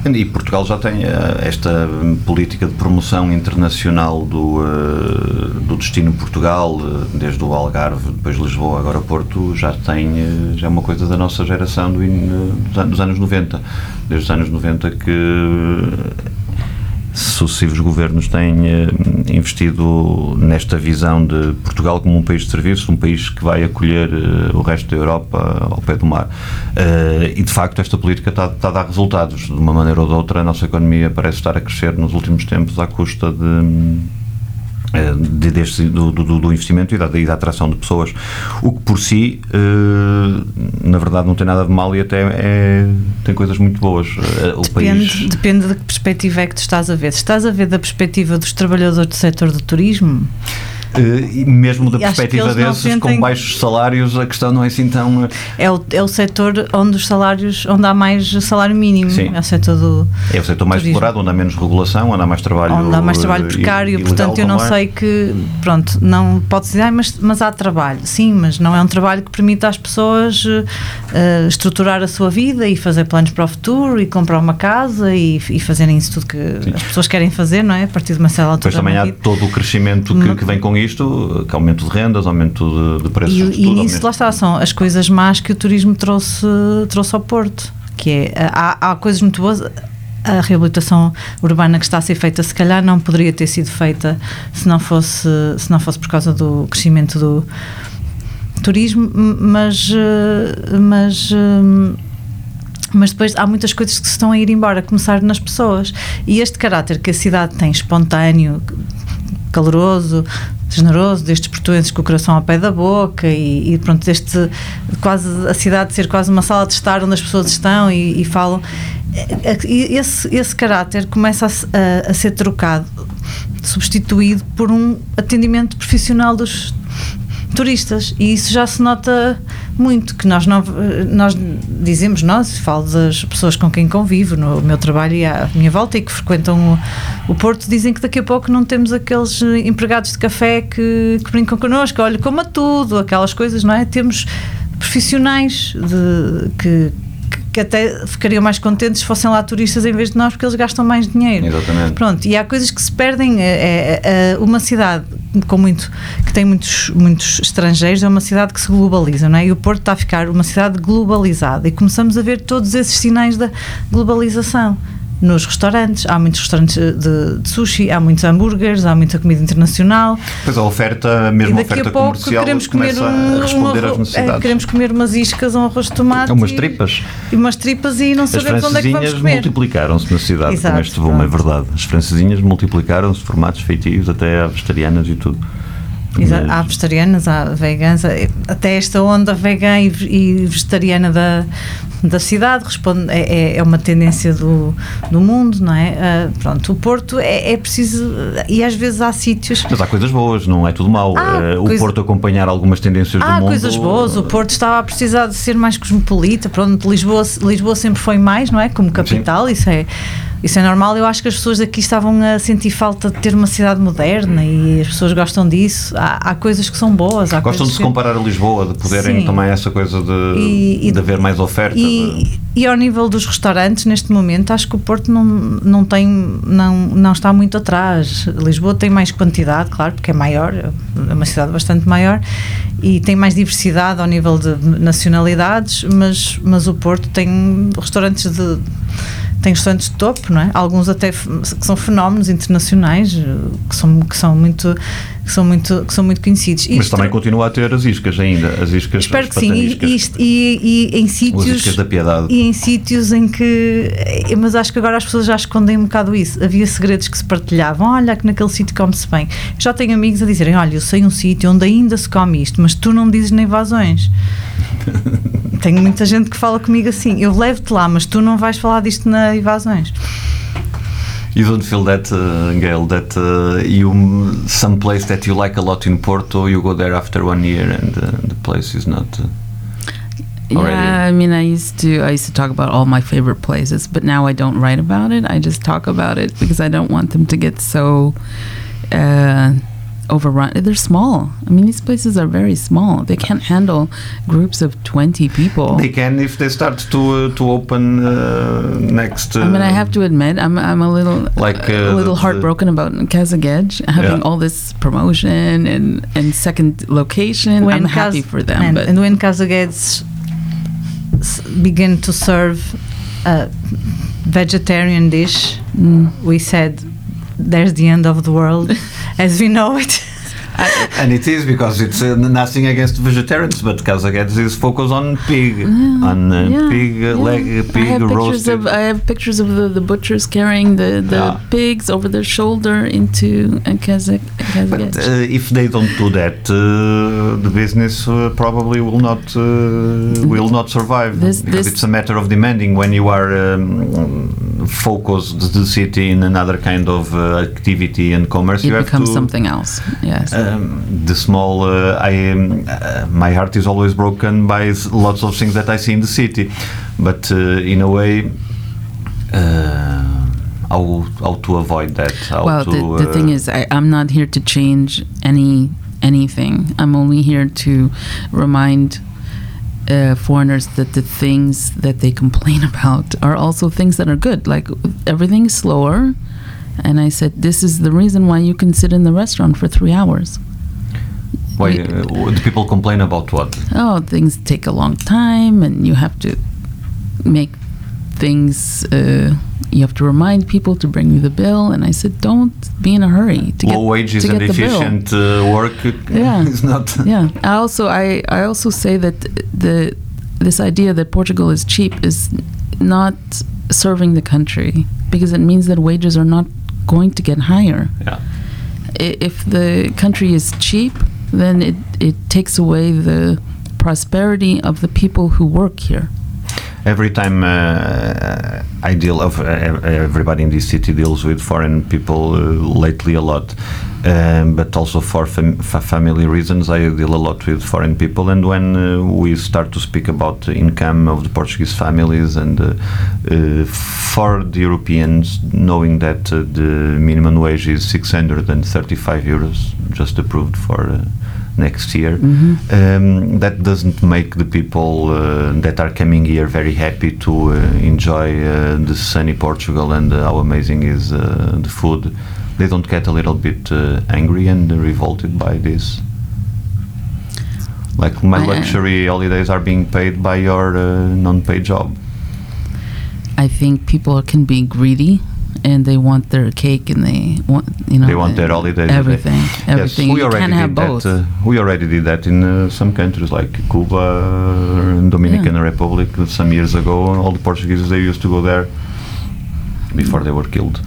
E Portugal já tem eh, esta política de promoção internacional do, eh, do destino Portugal, eh, desde o Algarve, depois Lisboa, agora Porto, já tem já é uma coisa da nossa geração do dos, an- dos anos 90. Desde os anos 90 que sucessivos governos têm eh, investido nesta visão de Portugal como um país de serviço, um país que vai acolher eh, o resto da Europa ao pé do mar. Eh, e de facto esta política está, está a dar resultados. De uma maneira ou de outra, a nossa economia parece estar a crescer nos últimos tempos à custa de. De- deste, do, do, do investimento e da, e da atração de pessoas. O que por si, eh, na verdade, não tem nada de mal e até é- tem coisas muito boas. Eh, o Depende, país. depende de que perspectiva é que tu estás a ver. Se estás a ver da perspectiva dos trabalhadores do setor do turismo, e mesmo da E perspectiva desses com sentem- baixos salários, a questão não é assim tão. eh, é o, é o setor onde os salários, onde há mais salário mínimo. Sim. É o setor do. É o setor mais Turismo. explorado, onde há menos regulação, onde há mais trabalho. onde há mais trabalho eh, precário, ilegal, portanto eu não é. sei que, pronto, não pode dizer, "Ai, mas, mas há trabalho, sim, mas não é um trabalho que permita às pessoas eh, eh, estruturar a sua vida e fazer planos para o futuro e comprar uma casa e, e fazerem isso tudo que as pessoas querem fazer, não é? A partir de uma certa altura. Depois também há vida. todo o crescimento que, que vem com isto, que aumento de rendas, aumento de, de preços E, de e tudo. nisso, aumento- lá está, são as coisas más que o turismo trouxe, trouxe ao Porto. Que é, há, há coisas muito boas. A reabilitação urbana que está a ser feita, se calhar, não poderia ter sido feita se não fosse, se não fosse por causa do crescimento do turismo, mas. eh, mas hum, mas depois há muitas coisas que se estão a ir embora, a começar nas pessoas. E este caráter que a cidade tem, espontâneo, caloroso, generoso, destes portuenses com o coração ao pé da boca e, e pronto, deste quase a cidade ser quase uma sala de estar onde as pessoas estão e, e falam. É, é, e Esse, esse caráter começa a, a- a ser trocado, substituído por um atendimento profissional dos turistas. E isso já se nota muito que nós não nós dizemos nós falo das pessoas com quem convivo no meu trabalho e à minha volta e que frequentam o, o Porto dizem que daqui a pouco não temos aqueles eh, empregados de café que, que brincam connosco. Olha como a tudo aquelas coisas não é? Temos profissionais de, que, que até ficariam mais contentes se fossem lá turistas em vez de nós, porque eles gastam mais dinheiro. Exatamente. Pronto, e há coisas que se perdem. É, é, é, uma cidade com muito, que tem muitos, muitos estrangeiros é uma cidade que se globaliza, não é? E o Porto está a ficar uma cidade globalizada e começamos a ver todos esses sinais da globalização nos restaurantes. Há muitos restaurantes de, de, sushi, há muitos hambúrgueres, há muita comida internacional. Pois a oferta, mesmo a oferta a pouco comercial, queremos comer um, a responder às necessidades. É, queremos comer umas iscas, um arroz de tomate. Umas tripas. E umas tripas e não sabemos onde é que vamos comer. multiplicaram-se na cidade Exato, com este volume, é verdade. As francesinhas multiplicaram-se, formatos feitios, até vegetarianas e tudo. Exato. Há vegetarianas, há veganas, até esta onda vegan e, e vegetariana da, da cidade responde, é, é uma tendência do, do mundo, não é? Uh, pronto, o Porto é, é, preciso, e às vezes há sítios. Mas há coisas boas, não é tudo mau. Uh, o coisa... Porto acompanhar algumas tendências há do mundo. Há coisas boas, o Porto estava a precisar de ser mais cosmopolita, pronto, Lisboa, Lisboa sempre foi mais, não é? Como capital, Sim. isso é isso é normal. Eu acho que as pessoas aqui estavam a sentir falta de ter uma cidade moderna e as pessoas gostam disso. Há, há coisas que são boas. Gostam de se que... comparar a Lisboa, de poderem Sim. também essa coisa de, e, de haver mais oferta. E, de... e, ao nível dos restaurantes, neste momento, acho que o Porto não, não, tem, não, não está muito atrás. Lisboa tem mais quantidade, claro, porque é maior, é uma cidade bastante maior e tem mais diversidade ao nível de nacionalidades, mas, mas o Porto tem restaurantes de tem restaurantes de topo, não é? Alguns até que são fenómenos internacionais, que são, que são muito que são muito que são muito conhecidos. Mas também continua a ter as iscas ainda, as iscas. Espero que sim. E, e, e, em sítios as iscas da piedade. e em sítios em que, mas acho que agora as pessoas já escondem um bocado isso. Havia segredos que se partilhavam. Olha que naquele sítio come-se bem. Já tenho amigos a dizerem, olha, eu sei um sítio onde ainda se come isto, mas tu não dizes nem vazões. Tenho muita gente que fala comigo assim: eu levo-te lá, mas tu não vais falar disto na Evasões. You don't feel that, uh, Gail, that uh, you some place that you like a lot in Porto, you go there after one year and uh, the place is not. Uh, yeah, I mean, I used to I used to talk about all my favorite places, but now I don't write about it. I just talk about it because I don't want them to get so uh, overrun. They're small. I mean, these places are very small. They can't handle groups of twenty people. They can if they start to uh, to open uh, next. Uh, I mean, I have to admit, I'm I'm a little like a little heartbroken about Kazagedge having Yeah. all this promotion and and second location. I'm happy for them, and, but and when Casaguedes s- begin to serve a vegetarian dish, mm, we said, "There's the end of the world as we know it." And it is because it's uh, nothing against vegetarians, but Kazakhets is focus on pig, on uh, yeah, pig uh, yeah. leg, I pig have pictures roasted. of I have pictures of the, the butchers carrying the, the Yeah. pigs over their shoulder into a Kazakh. But uh, if they don't do that, uh, the business uh, probably will not uh, will not survive This- because this- it's a matter of demanding when you are um, focused the city in another kind of uh, activity and commerce. you it have becomes to, something else. Yes. Um, the small, uh, I um, uh, my heart is always broken by lots of things that I see in the city, but uh, in a way, uh, how how to avoid that? How well, to, the, the thing is, I, I'm not here to change any anything. I'm only here to remind uh, foreigners that the things that they complain about are also things that are good. Like everything is slower, and I said this is the reason why you can sit in the restaurant for three hours. why uh, the people complain about what? oh, things take a long time, and you have to make things. Uh, you have to remind people to bring you the bill, and I said, don't be in a hurry to Low get wages to and efficient uh, work Yeah. is not. yeah i also i i also say that the this idea that portugal is cheap is not serving the country because it means that wages are not going to get higher. Yeah. If the country is cheap then it it takes away the prosperity of the people who work here. Every time uh, I deal of uh, everybody in this city deals with foreign people uh, lately a lot, um, but also for fam- fa- family reasons I deal a lot with foreign people. And when uh, we start to speak about the income of the Portuguese families and uh, uh, for the Europeans, knowing that uh, the minimum wage is 635 euros, just approved for uh, next year, um, that doesn't make the people uh, that are coming here very happy to uh, enjoy uh, the sunny Portugal and how amazing is uh, the food. They don't get a little bit uh, angry and revolted by this. Like my I- luxury holidays are being paid by your uh, non-paid job. I think people can be greedy and they want their cake and they want you know They want their holidays. everything everything Yes, we you already can't have did both that. Uh, we already did that in uh, some countries like Cuba and Dominican Republic some years ago. All the Portuguese they used to go there before they were killed.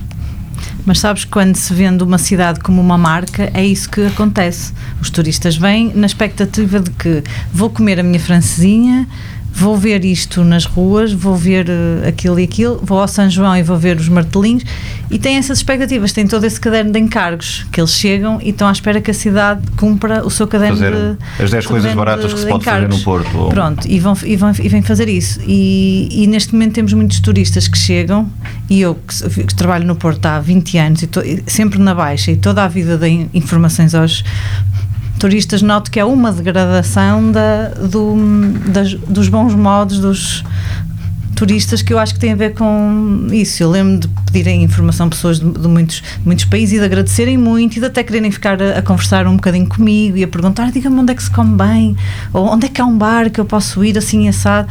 Mas sabes, quando se vende uma cidade como uma marca, é isso que acontece. Os turistas vêm na expectativa de que vou comer a minha francesinha, vou ver isto nas ruas, vou ver eh, aquilo e aquilo, vou ao São João e vou ver os martelinhos e têm essas expectativas, têm todo esse caderno de encargos que eles chegam e estão à espera que a cidade cumpra o seu caderno Fazer de as 10 coisas baratas que se pode fazer no encargos. Porto. ou- Pronto, e vão, e, vão, e vêm fazer isso. E, e neste momento temos muitos turistas que chegam, e eu que, que trabalho no Porto há 20 anos, e to- e sempre na Baixa, e toda a vida dei informações aos turistas, noto que é uma degradação da, do, das- dos bons modos dos turistas que eu acho que tem a ver com isso. Eu lembro de pedirem informação a pessoas de, de muitos, muitos países e de agradecerem muito e de até quererem ficar a, a conversar um bocadinho comigo e a perguntar: diga-me onde é que se come bem, ou onde é que há um bar que eu posso ir assim assado.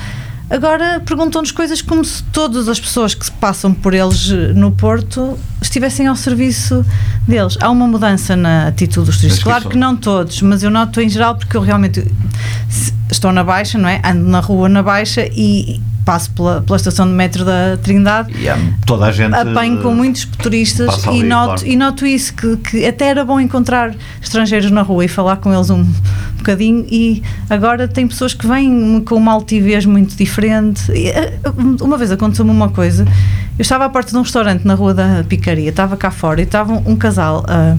Agora perguntam-nos coisas como se todas as pessoas que passam por eles eh, no Porto estivessem ao serviço deles. Há uma mudança na atitude dos turistas. Claro que não todos, mas eu noto em geral porque eu realmente estou na Baixa, não é? Ando na rua na Baixa e passo pela, pela estação de metro da Trindade E toda a gente. apanho com muitos turistas e noto, claro. e noto isso, que, que até era bom encontrar estrangeiros na rua e falar com eles um bocadinho e agora tem pessoas que vêm com uma altivez muito diferente. E, eh, uma vez aconteceu-me uma coisa, eu estava à porta de um restaurante na rua da Picaria, estava cá fora e estava um casal a,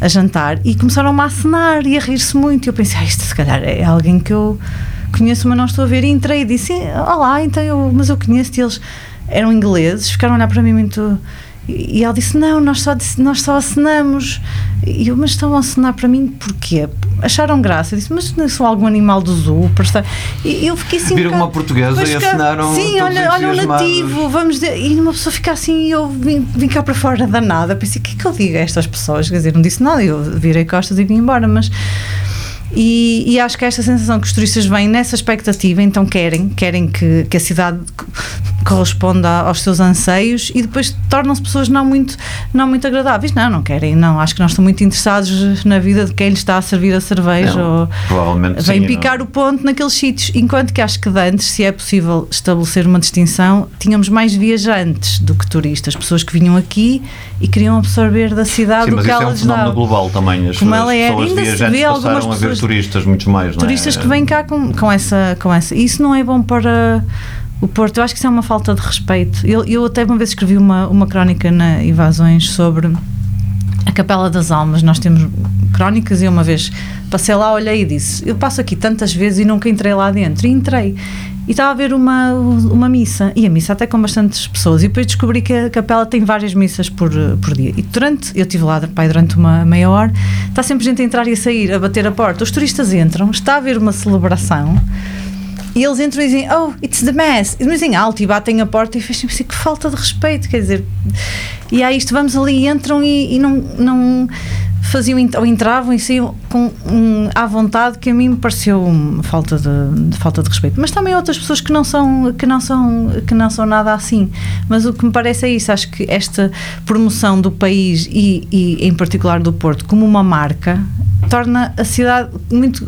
a jantar e começaram-me a acenar e a rir-se muito e eu pensei, ah, isto se calhar é alguém que eu conheço, mas não estou a ver. E entrei e disse: Olá, então eu, mas eu conheço-te. Eles eram ingleses, ficaram a olhar para mim muito. E ela disse: Não, nós só, nós só acenamos. E eu, mas estão a acenar para mim porquê? Acharam graça. Eu disse: Mas não sou algum animal do zoo estar. E eu fiquei assim. um Viram bocado- uma portuguesa e acenaram Sim, olha, olha um nativo, vamos dizer. E uma pessoa fica assim e eu vim, vim cá para fora da nada. Pensei: O que é que eu digo a estas pessoas? Quer dizer, não disse nada, eu virei costas e vim embora, mas. E, e acho que esta sensação que os turistas vêm nessa expectativa, então querem, querem que, que a cidade co- corresponda aos seus anseios e depois tornam-se pessoas não muito, não muito agradáveis. Não, não querem, não. Acho que não estão muito interessados na vida de quem lhe está a servir a cerveja Não, ou vêm sim, picar não. o ponto naqueles sítios. Enquanto que acho que de antes, se é possível estabelecer uma distinção, tínhamos mais viajantes do que turistas, pessoas que vinham aqui e queriam absorver da cidade Sim, o que isso é ela um lhes fenómeno global também. As, Como ela é, ainda se vê algumas pessoas- turistas muito mais, não é? turistas que vêm cá com, com, essa, com essa. Isso não é bom para o Porto. Eu acho que isso é uma falta de respeito. Eu, eu até uma vez escrevi uma, uma crónica na Invasões sobre a Capela das Almas. Nós temos crónicas e uma vez passei lá, olhei e disse: Eu passo aqui tantas vezes e nunca entrei lá dentro. E entrei. E estava a ver uma, uma missa, e a missa até com bastantes pessoas, e depois descobri que a capela tem várias missas por, por dia. E durante, eu estive lá pai, durante uma meia hora, está sempre gente a entrar e a sair, a bater a porta. Os turistas entram, está a haver uma celebração, e eles entram e dizem, oh, it's the mass. E dizem alto e batem a porta e fecham assim, que falta de respeito, quer dizer. E há isto, vamos ali entram e, e não, não faziam, ou entravam e saíam com, um, à vontade, que a mim me pareceu falta de, de falta de respeito. Mas também outras pessoas que não, são, que, não são, que não são nada assim. Mas o que me parece é isso, acho que esta promoção do país e, e em particular do Porto como uma marca torna a cidade muito.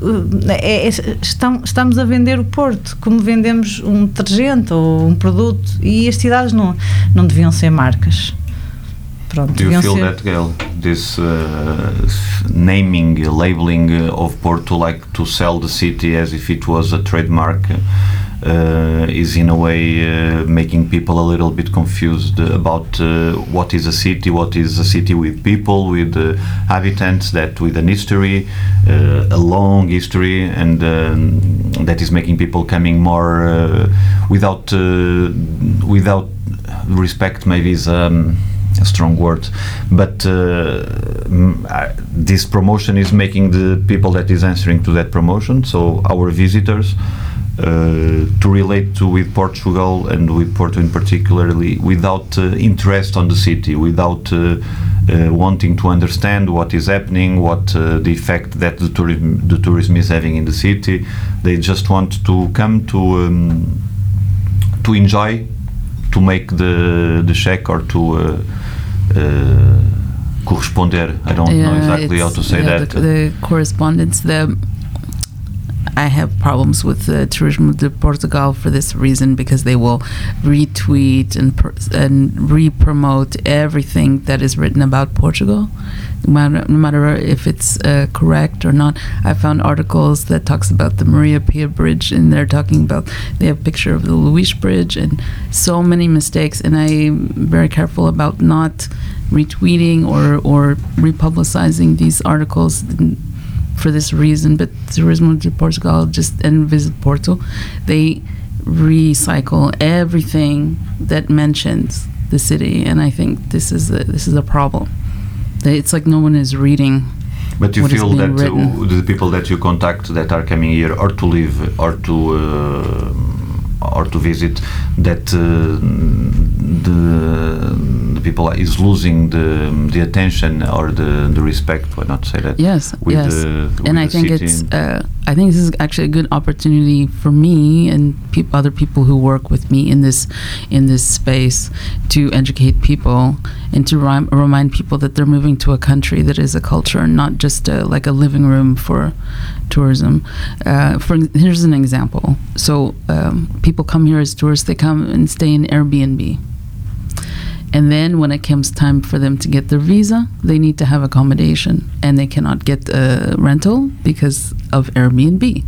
eh, é- é- estão- estamos a vender o Porto como vendemos um detergente ou um produto e as cidades não, não deviam ser marcas. Pronto, Do you feel ser. that, Gail? This uh, naming, labeling uh, of Porto, like to sell the city as if it was a trademark, is in a way uh, making people a little bit confused about uh, what is a city, what is a city with people, with uh, inhabitants, that with an history, uh, a long history, and um, that is making people coming more uh, without uh, without respect maybe is um, a strong word, but uh, uh, this promotion is making the people that is answering to that promotion, so our visitors, uh, to relate to with Portugal and with Porto in particularly without uh, interest on the city, without uh, uh, wanting to understand what is happening, what uh, the effect that the tourism the tourism is having in the city. They just want to come to um, to enjoy, to make the the check or to uh, uh, corresponder. I don't know exactly how to say yeah, that. The, the correspondence, the I have problems with the Turismo de Portugal for this reason because they will retweet and and re-promote everything that is written about Portugal, no matter, no matter if it's uh, correct or not. I found articles that talks about the Maria Pia Bridge, and they're talking about they have a picture of the Luís Bridge and so many mistakes. And I'm very careful about not retweeting or or republicizing these articles for this reason. But Turismo de Portugal just and Visit Porto, they recycle everything that mentions the city, and I think this is a, this is a problem. It's like no one is reading. But you feel that uh, the people that you contact that are coming here or to live or to uh, or to visit that uh, the people is losing the the attention or the the respect. Why not say that? Yes, yes. the- and I think city it's uh, I think this is actually a good opportunity for me and peop other people who work with me in this in this space to educate people and to rem- remind people that they're moving to a country that is a culture and not just a, like a living room for tourism. Uh, for here's an example. So um, people come here as tourists. They come and stay in Airbnb. And then when it comes time for them to get their visa, they need to have accommodation and they cannot get a rental because of Airbnb.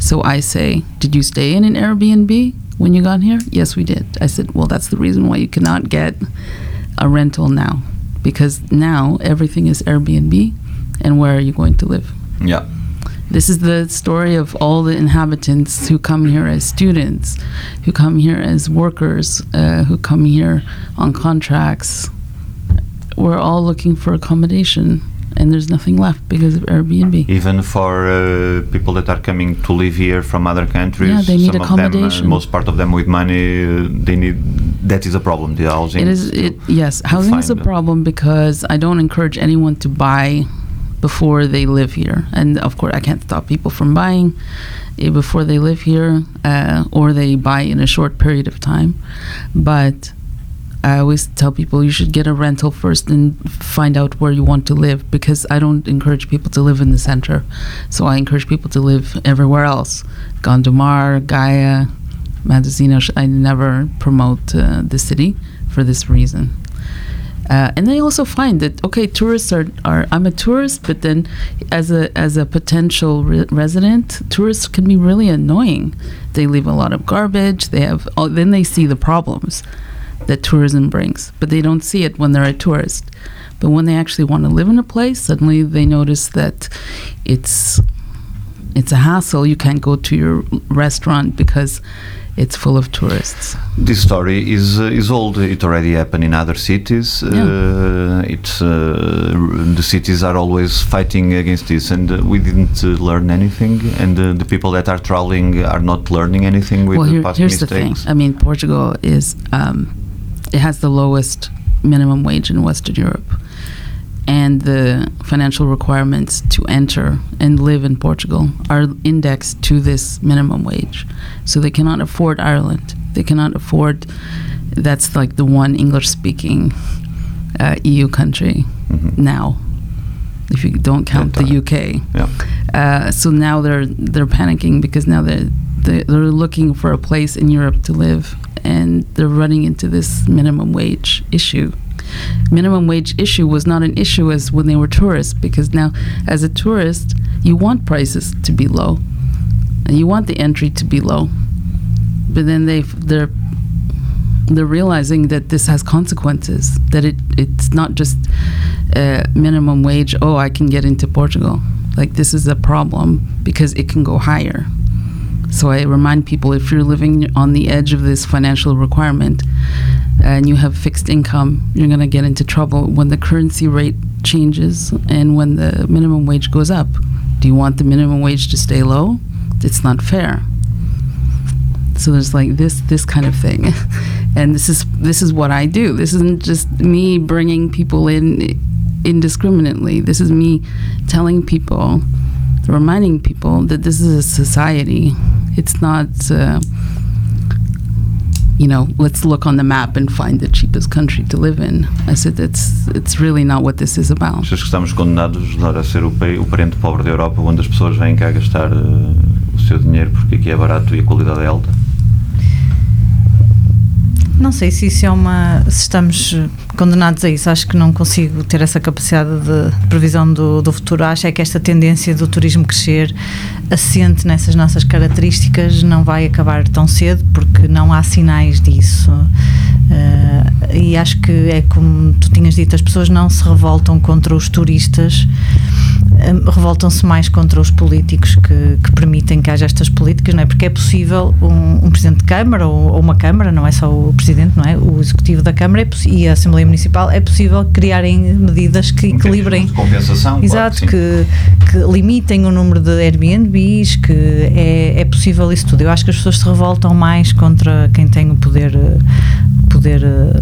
So I say, Did you stay in an Airbnb when you got here? Yes, we did. I said, Well, that's the reason why you cannot get a rental now because now everything is Airbnb and where are you going to live? Yeah. This is the story of all the inhabitants who come here as students, who come here as workers, uh, who come here on contracts. We're all looking for accommodation, and there's nothing left because of Airbnb. Even for uh, people that are coming to live here from other countries, Yeah, they need some of them, uh, accommodation. most part of them with money, uh, they need. That is a problem. The housing. It is it yes, housing is a problem because I don't encourage anyone to buy before they live here, and of course I can't stop people from buying eh, before they live here, uh, or they buy in a short period of time. But I always tell people you should get a rental first and find out where you want to live because I don't encourage people to live in the center. So I encourage people to live everywhere else. Gondomar, Gaia, Mendocino. I never promote uh, the city for this reason. Uh, and they also find that okay, tourists are, are I'm a tourist, but then as a as a potential re- resident, tourists can be really annoying. They leave a lot of garbage. They have oh, then they see the problems that tourism brings, but they don't see it when they're a tourist. But when they actually want to live in a place, suddenly they notice that it's it's a hassle. You can't go to your restaurant because it's full of tourists. This story is uh, is old. It already happened in other cities. Uh, it's uh, the cities are always fighting against this, and uh, we didn't uh, learn anything. And uh, the people that are traveling are not learning anything with well, the here, past here's mistakes. the thing. I mean, Portugal is um, it has the lowest minimum wage in Western Europe, and the financial requirements to enter and live in Portugal are indexed to this minimum wage. So they cannot afford Ireland. They cannot afford. That's like the one English-speaking uh, EU country Mhm. now, if you don't count the UK. Yeah. Uh, so now they're they're panicking because now they're they- they're looking for a place in Europe to live, and they're running into this minimum wage issue. Minimum wage issue was not an issue as when they were tourists because now, as a tourist, you want prices to be low, and you want the entry to be low, but then they they're they're realizing that this has consequences. That it it's not just uh, minimum wage. Oh, I can get into Portugal. Like this is a problem because it can go higher. So I remind people if you're living on the edge of this financial requirement and you have fixed income, you're going to get into trouble when the currency rate changes and when the minimum wage goes up. Do you want the minimum wage to stay low? It's not fair. So there's like this this kind of thing. and this is this is what I do. This isn't just me bringing people in indiscriminately. This is me telling people, reminding people that this is a society. It's not, uh, you know, let's look on the map and find the cheapest country to live in. I said that's it's really not what this is about. Achas que estamos condenados a ser o, o parente pobre da Europa, onde as pessoas vêm cá gastar eh, o seu dinheiro porque aqui é barato e a qualidade é alta? Não sei se isso é uma. se estamos condenados a isso. Acho que não consigo ter essa capacidade de previsão do, do futuro. Acho é que esta tendência do turismo crescer assente nessas nossas características não vai acabar tão cedo porque não há sinais disso. Eh, e acho que é como tu tinhas dito, as pessoas não se revoltam contra os turistas, revoltam-se mais contra os políticos que, que permitem que haja estas políticas, não é? Porque é possível um, um presidente de Câmara ou, ou uma Câmara, não é só o presidente, não é? O executivo da Câmara é e a Assembleia Municipal é possível criarem medidas que equilibrem. de compensação, claro Exato, que sim. que, que limitem o número de Airbnbs, que é, é possível isso tudo. Eu acho que as pessoas se revoltam mais contra quem tem o poder, eh, poder eh,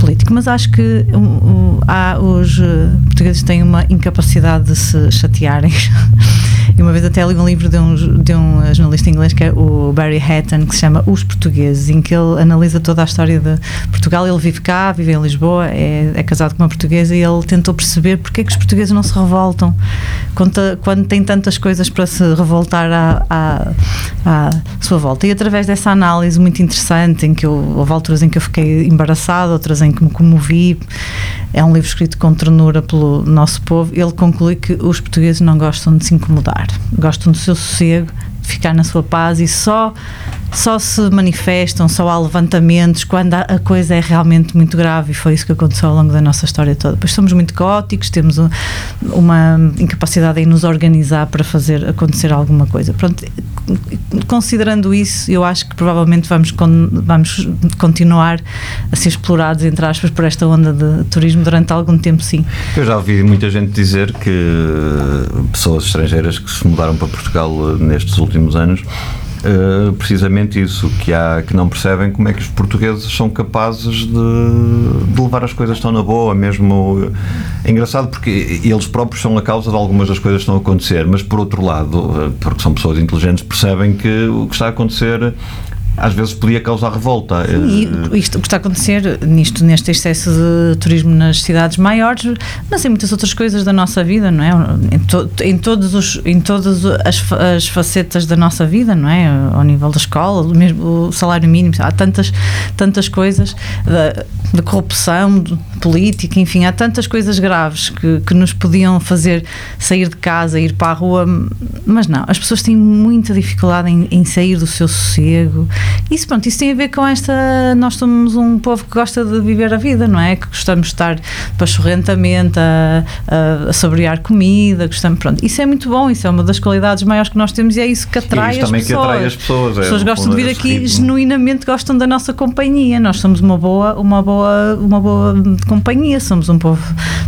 político, mas acho que um, um, há, os eh, portugueses têm uma incapacidade de se chatearem. E uma vez até li um livro de um, de um jornalista inglês que é o Barry Hatton, que se chama Os Portugueses, em que ele analisa toda a história de Portugal. Ele vive cá, vive em Lisboa, é, é casado com uma portuguesa e ele tentou perceber porque é que os portugueses não se revoltam quando, quando têm tantas coisas para se revoltar à, à, à sua volta. E através dessa análise muito interessante, em que eu, houve alturas em que eu fiquei embaraçada, outras em que me comovi, é um livro escrito com ternura pelo nosso povo. Ele conclui que os portugueses não gostam de se incomodar, gostam do seu sossego, ficar na sua paz e só só se manifestam, só há levantamentos quando a, coisa é realmente muito grave e foi isso que aconteceu ao longo da nossa história toda. Pois somos muito caóticos, temos um- uma incapacidade em nos organizar para fazer acontecer alguma coisa. Pronto, considerando isso, eu acho que provavelmente vamos, con- vamos continuar a ser explorados, entre aspas, por esta onda de turismo durante algum tempo, sim. Eu já ouvi muita gente dizer que pessoas estrangeiras que se mudaram para Portugal eh, nestes últimos anos eh, precisamente isso, que há que não percebem como é que os portugueses são capazes de, de levar as coisas tão na boa, mesmo é engraçado porque eles próprios são a causa de algumas das coisas que estão a acontecer, mas por outro lado, eh, porque são pessoas inteligentes, percebem que o que está a acontecer às vezes podia causar revolta. E Eh, isto o que está a acontecer nisto, neste excesso de turismo nas cidades maiores, mas em muitas outras coisas da nossa vida, não é? Em, to- em todos os, em todas as, as facetas da nossa vida, não é? Ao nível da escola, mesmo o salário mínimo, há tantas, tantas coisas da, da corrupção de política, enfim, há tantas coisas graves que, que nos podiam fazer sair de casa, ir para a rua, mas não, as pessoas têm muita dificuldade em, em sair do seu sossego. Isso, pronto, isso tem a ver com esta. Nós somos um povo que gosta de viver a vida, não é? Que gostamos de estar pachorrentamente a, a, a saborear comida, gostamos, pronto. Isso é muito bom, isso é uma das qualidades maiores que nós temos e é isso que atrai isso as também que pessoas. atrai as pessoas, é, As pessoas no gostam de vir esse aqui, ritmo. genuinamente gostam da nossa companhia. Nós somos uma boa, uma boa, uma boa companhia, somos um povo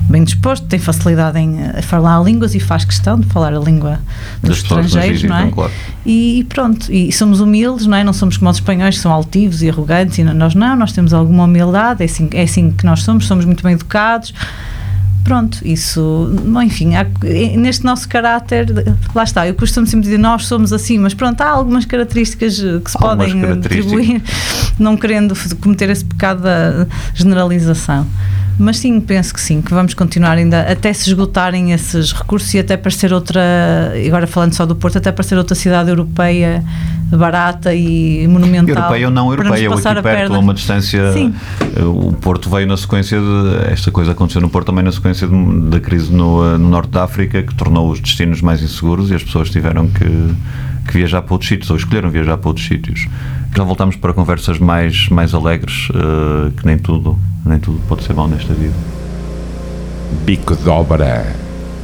bem disposto, tem facilidade em eh, falar línguas e faz questão de falar a língua dos pessoas estrangeiros, não é? claro. E, e pronto, e somos humildes, não é? Não somos como os espanhóis que são altivos e arrogantes, e nós não, nós temos alguma humildade, é assim, é assim que nós somos, somos muito bem educados. Pronto, isso, enfim, há- neste nosso caráter, lá está, eu costumo sempre dizer nós somos assim, mas pronto, há algumas características eh, que se Algumas podem atribuir, não querendo cometer esse pecado da generalização. Mas sim, penso que sim, que vamos continuar ainda até se esgotarem esses recursos e até parecer outra, agora falando só do Porto, até parecer outra cidade europeia barata e monumental. Europeia ou não europeia, ou aqui a perto, perna. a uma distância. Sim. eh, O Porto veio na sequência de. Esta coisa aconteceu no Porto também na sequência de- da crise no, eh, no norte da África, que tornou os destinos mais inseguros e as pessoas tiveram que, que viajar para outros sítios, ou escolheram viajar para outros sítios. Já voltamos para conversas mais, mais alegres, eh, que nem tudo, nem tudo pode ser mau nesta vida. Bico de Obra.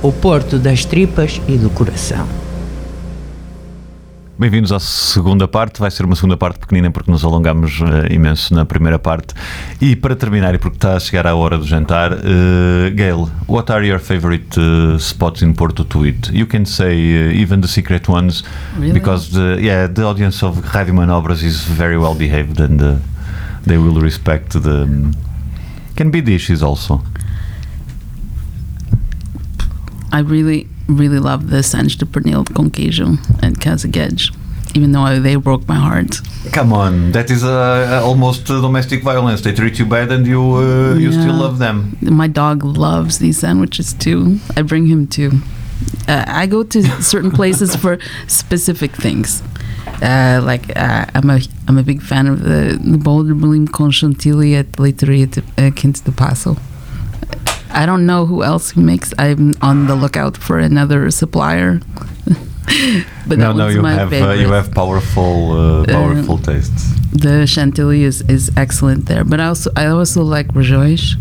O porto das tripas e do coração. Bem-vindos à segunda parte. Vai ser uma segunda parte pequenina porque nos alongamos eh, imenso na primeira parte. E para terminar, e porque está a chegar a hora do jantar, uh, Gail, what are your favorite uh, spots in Porto to eat? You can say uh, even the secret ones Really? because the yeah the audience of Radio Manobras is very well behaved and uh, they will respect the. can be dishes also. I really, really love the Sancho de Pernil com queijo and Casaguedge, even though they broke my heart. Come on, that is uh, almost uh, domestic violence. They treat you bad and you uh, you still love them. My dog loves these sandwiches too. I bring him too. Uh, I go to certain places for specific things. Uh, like uh, I'm a I'm a big fan of the, the boulder bloom Conchantilly at Leiteria de, uh, Quinto do Passo. I don't know who else who makes. I'm on the lookout for another supplier. but no, that no, you my have uh, you have powerful uh, powerful tastes. the chantilly is, is excellent there. But I also I also like Rejoice,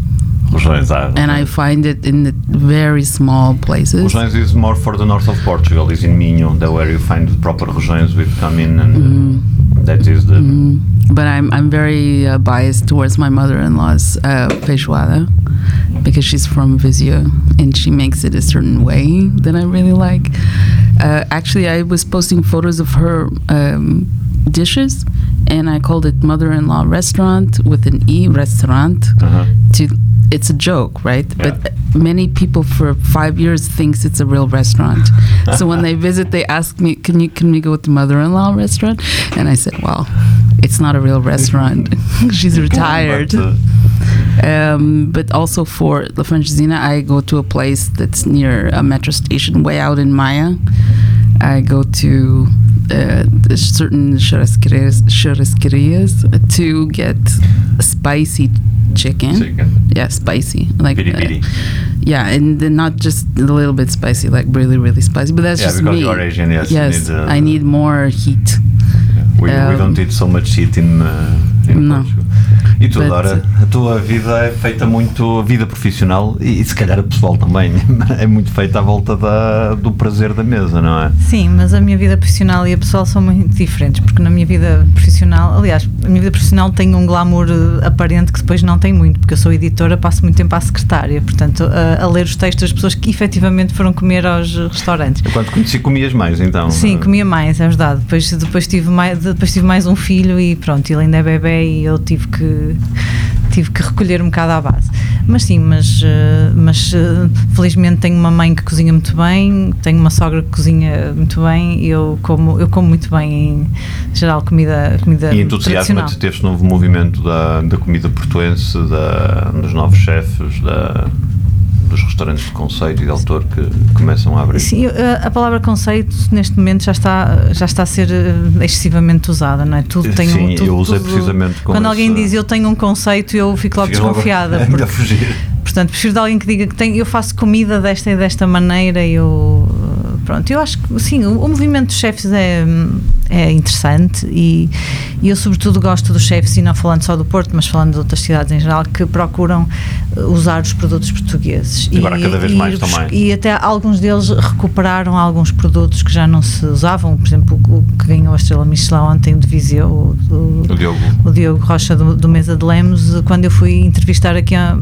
Rojões, and I find it in the very small places. Rojões is more for the north of Portugal. Is in Minho, the where you find the proper Rojões with come in and uh, that is the Mm, but I'm I'm very uh, biased towards my mother-in-law's uh, feijoada because she's from Viseu and she makes it a certain way that I really like. Uh, actually, I was posting photos of her um, dishes, and I called it mother-in-law restaurant with an e restaurant. uh-huh. To it's a joke, right? But many people for five years thinks it's a real restaurant. so when they visit, they ask me, "Can you can we go to mother-in-law restaurant?" And I said, "Well, it's not a real restaurant. She's retired." But, Um, but also for La Francesina, I go to a place that's near a metro station, way out in Maya. I go to uh, certain churrasquerias to get spicy chicken. chicken. Yeah, spicy. Like Piri uh, yeah, and then not just a little bit spicy, like really, really spicy. But that's Yeah, just because me. you are Asian, yes, Yes, need, uh, I need more heat. We, we Um, don't eat so much heat in, uh, in No. Portugal. E tu, But- Dora, a tua vida é feita muito, a vida profissional e, e se calhar a pessoal também, é muito feita à volta da, do prazer da mesa, não é? Sim, mas a minha vida profissional e a pessoal são muito diferentes, porque na minha vida profissional, aliás, a minha vida profissional tem um glamour eh, aparente que depois não tem muito, porque eu sou editora, passo muito tempo à secretária, portanto, a, a ler os textos das pessoas que efetivamente foram comer aos restaurantes. Eu quando conheci comias mais, então. Sim, eh, comia mais, é verdade. Depois, depois, tive mais, depois tive mais um filho e pronto, ele ainda é bebê e eu tive que tive que recolher um bocado à base. Mas sim, mas, eh, mas eh, felizmente tenho uma mãe que cozinha muito bem, tenho uma sogra que cozinha muito bem e eu como, eu como muito bem em geral comida, comida E entusiasma-te este novo movimento da, da comida portuense, da, dos novos chefes, da, dos restaurantes de conceito e de autor que começam a abrir. Sim, a, palavra conceito neste momento já está, já está a ser eh, excessivamente usada, não é? Tudo tem Sim, um, tudo, eu usei tudo- precisamente Quando alguém diz eu tenho um conceito, eu fico logo logo desconfiada. ainda porque- fugir. Portanto, prefiro de alguém que diga que tem, eu faço comida desta e desta maneira eu. uh, Pronto, eu acho que sim, o, o movimento dos chefes é, é interessante e, e eu, sobretudo, gosto dos chefes, e não falando só do Porto, mas falando de outras cidades em geral, que procuram uh, usar os produtos portugueses. E agora cada vez mais bus- também. E até alguns deles recuperaram alguns produtos que já não se usavam, por exemplo, o que ganhou a estrela Michelin ontem, o de Viseu, o, o- O Diogo. o Diogo Rocha do, do Mesa de Lemos, quando eu fui entrevistar aqui há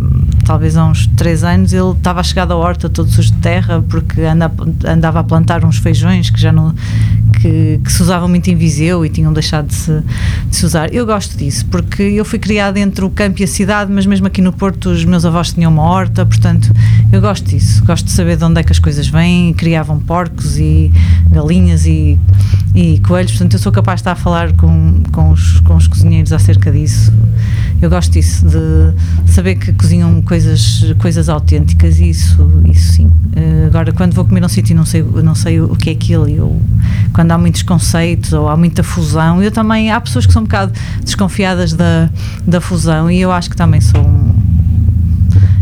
talvez há uns três anos, ele estava a chegar da horta todo sujo de terra porque anda, andava a plantar uns feijões que já não que, que se usavam muito em Viseu e tinham deixado de se, de se usar. Eu gosto disso porque eu fui criada entre o campo e a cidade, mas mesmo aqui no Porto os meus avós tinham uma horta, portanto eu gosto disso, gosto de saber de onde é que as coisas vêm, criavam porcos e galinhas e, e coelhos, portanto eu sou capaz de estar a falar com, com, os, com os cozinheiros acerca disso. Eu gosto disso, de saber que cozinham coisas, coisas autênticas isso, isso sim. Eh, agora, quando vou comer num sítio e não sei, não sei o que é aquilo, eu, quando há muitos conceitos ou há muita fusão, eu também, há pessoas que são um bocado desconfiadas da, da fusão e eu acho que também sou um,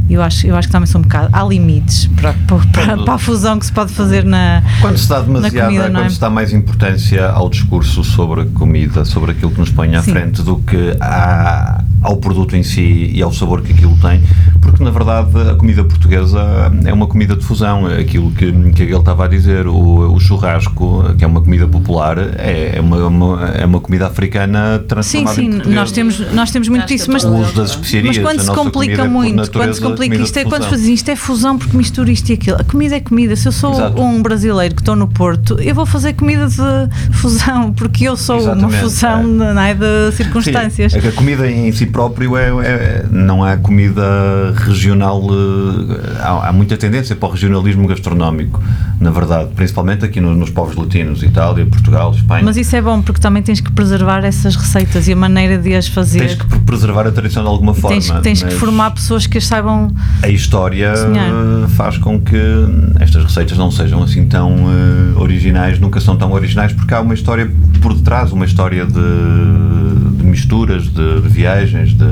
eu acho, eu acho que também sou um bocado. Há limites para, para, para a fusão que se pode fazer na. Quando se dá demasiada, comida, não é? quando se dá mais importância ao discurso sobre comida, sobre aquilo que nos põe à Sim. frente do que à- ao produto em si e ao sabor que aquilo tem, porque na verdade a comida portuguesa é uma comida de fusão. Aquilo que, que ele estava a dizer, o, o churrasco, que é uma comida popular, é, é uma, uma- é uma comida africana Sim, transformada sim, em portuguesa. nós temos, nós temos muito isso, mas, mas quando a se complica é muito, quando se complica isto, de é quando isto é fusão porque mistura isto e aquilo. A comida é comida. Se eu sou Exato. um brasileiro que estou no Porto, eu vou fazer comida de fusão porque eu sou uma Exatamente, fusão é. não é, de circunstâncias. Sim, é que a comida em si próprio é, é- não há comida regional. eh, Há, há muita tendência para o regionalismo gastronómico, na verdade, principalmente aqui no- nos povos latinos, Itália, Portugal, Espanha. Mas isso é bom porque também tens que preservar essas receitas e a maneira de as fazer. Tens que pre- preservar a tradição de alguma forma. Tens, tens que mas formar pessoas que as saibam. A história cozinhar. eh, faz com que estas receitas não sejam assim tão eh, originais, nunca são tão originais, porque há uma história por detrás, uma história de, de misturas, de, de viagens, de,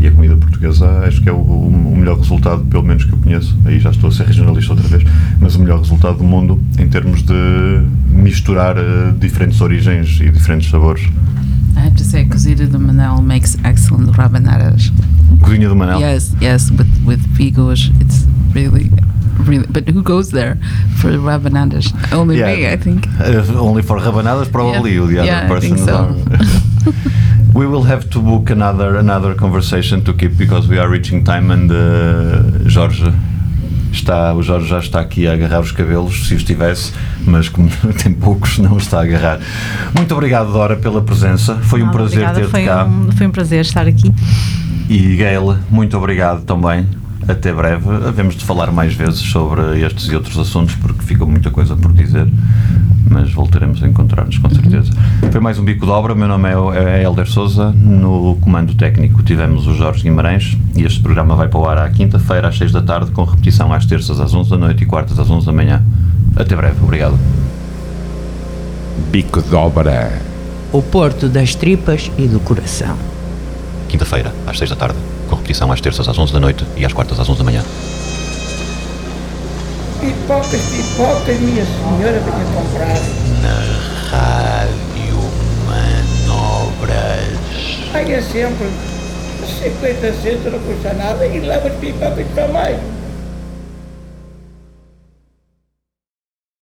e a comida portuguesa acho que é o, o melhor resultado, pelo menos que eu conheço. Aí já estou a ser regionalista outra vez, mas o melhor resultado do mundo em termos de misturar eh, diferentes origens e diferentes sabores. I have to say, Cozida de Manel makes excellent rabanadas. Cozinha do Manel. Yes, yes, with with figos, it's really, really. But who goes there for rabanadas? Only me, I think. Uh, only for rabanadas, probably Yeah. the other Yeah, person. so. we will have to book another another conversation to keep because we are reaching time and uh, Jorge está o Jorge já está aqui a agarrar os cabelos se os tivesse mas como tem poucos não está a agarrar. Muito obrigado Dora pela presença. Foi um prazer ter-te cá. Um, foi um prazer estar aqui. e Gail muito obrigado também. Até breve. Havemos de falar mais vezes sobre estes e outros assuntos porque fica muita coisa por dizer mas voltaremos a encontrar-nos com certeza. Foi mais um bico de obra. Meu nome é, é Helder Souza. No comando técnico tivemos o Jorge Guimarães e este programa vai para o ar à quinta-feira às 6 da tarde, com repetição às terças às 11 da noite e quartas às 11 da manhã. Até breve. Obrigado. Bico de obra. O Porto das tripas e do coração. Quinta-feira, às 6 da tarde, com repetição às terças às 11 da noite e às quartas às 11 da manhã. Pipocas, pipocas, minha senhora venha comprar. Rádio Manobras. Paga sempre 50 centos, não custa nada, e leva as pipocas também.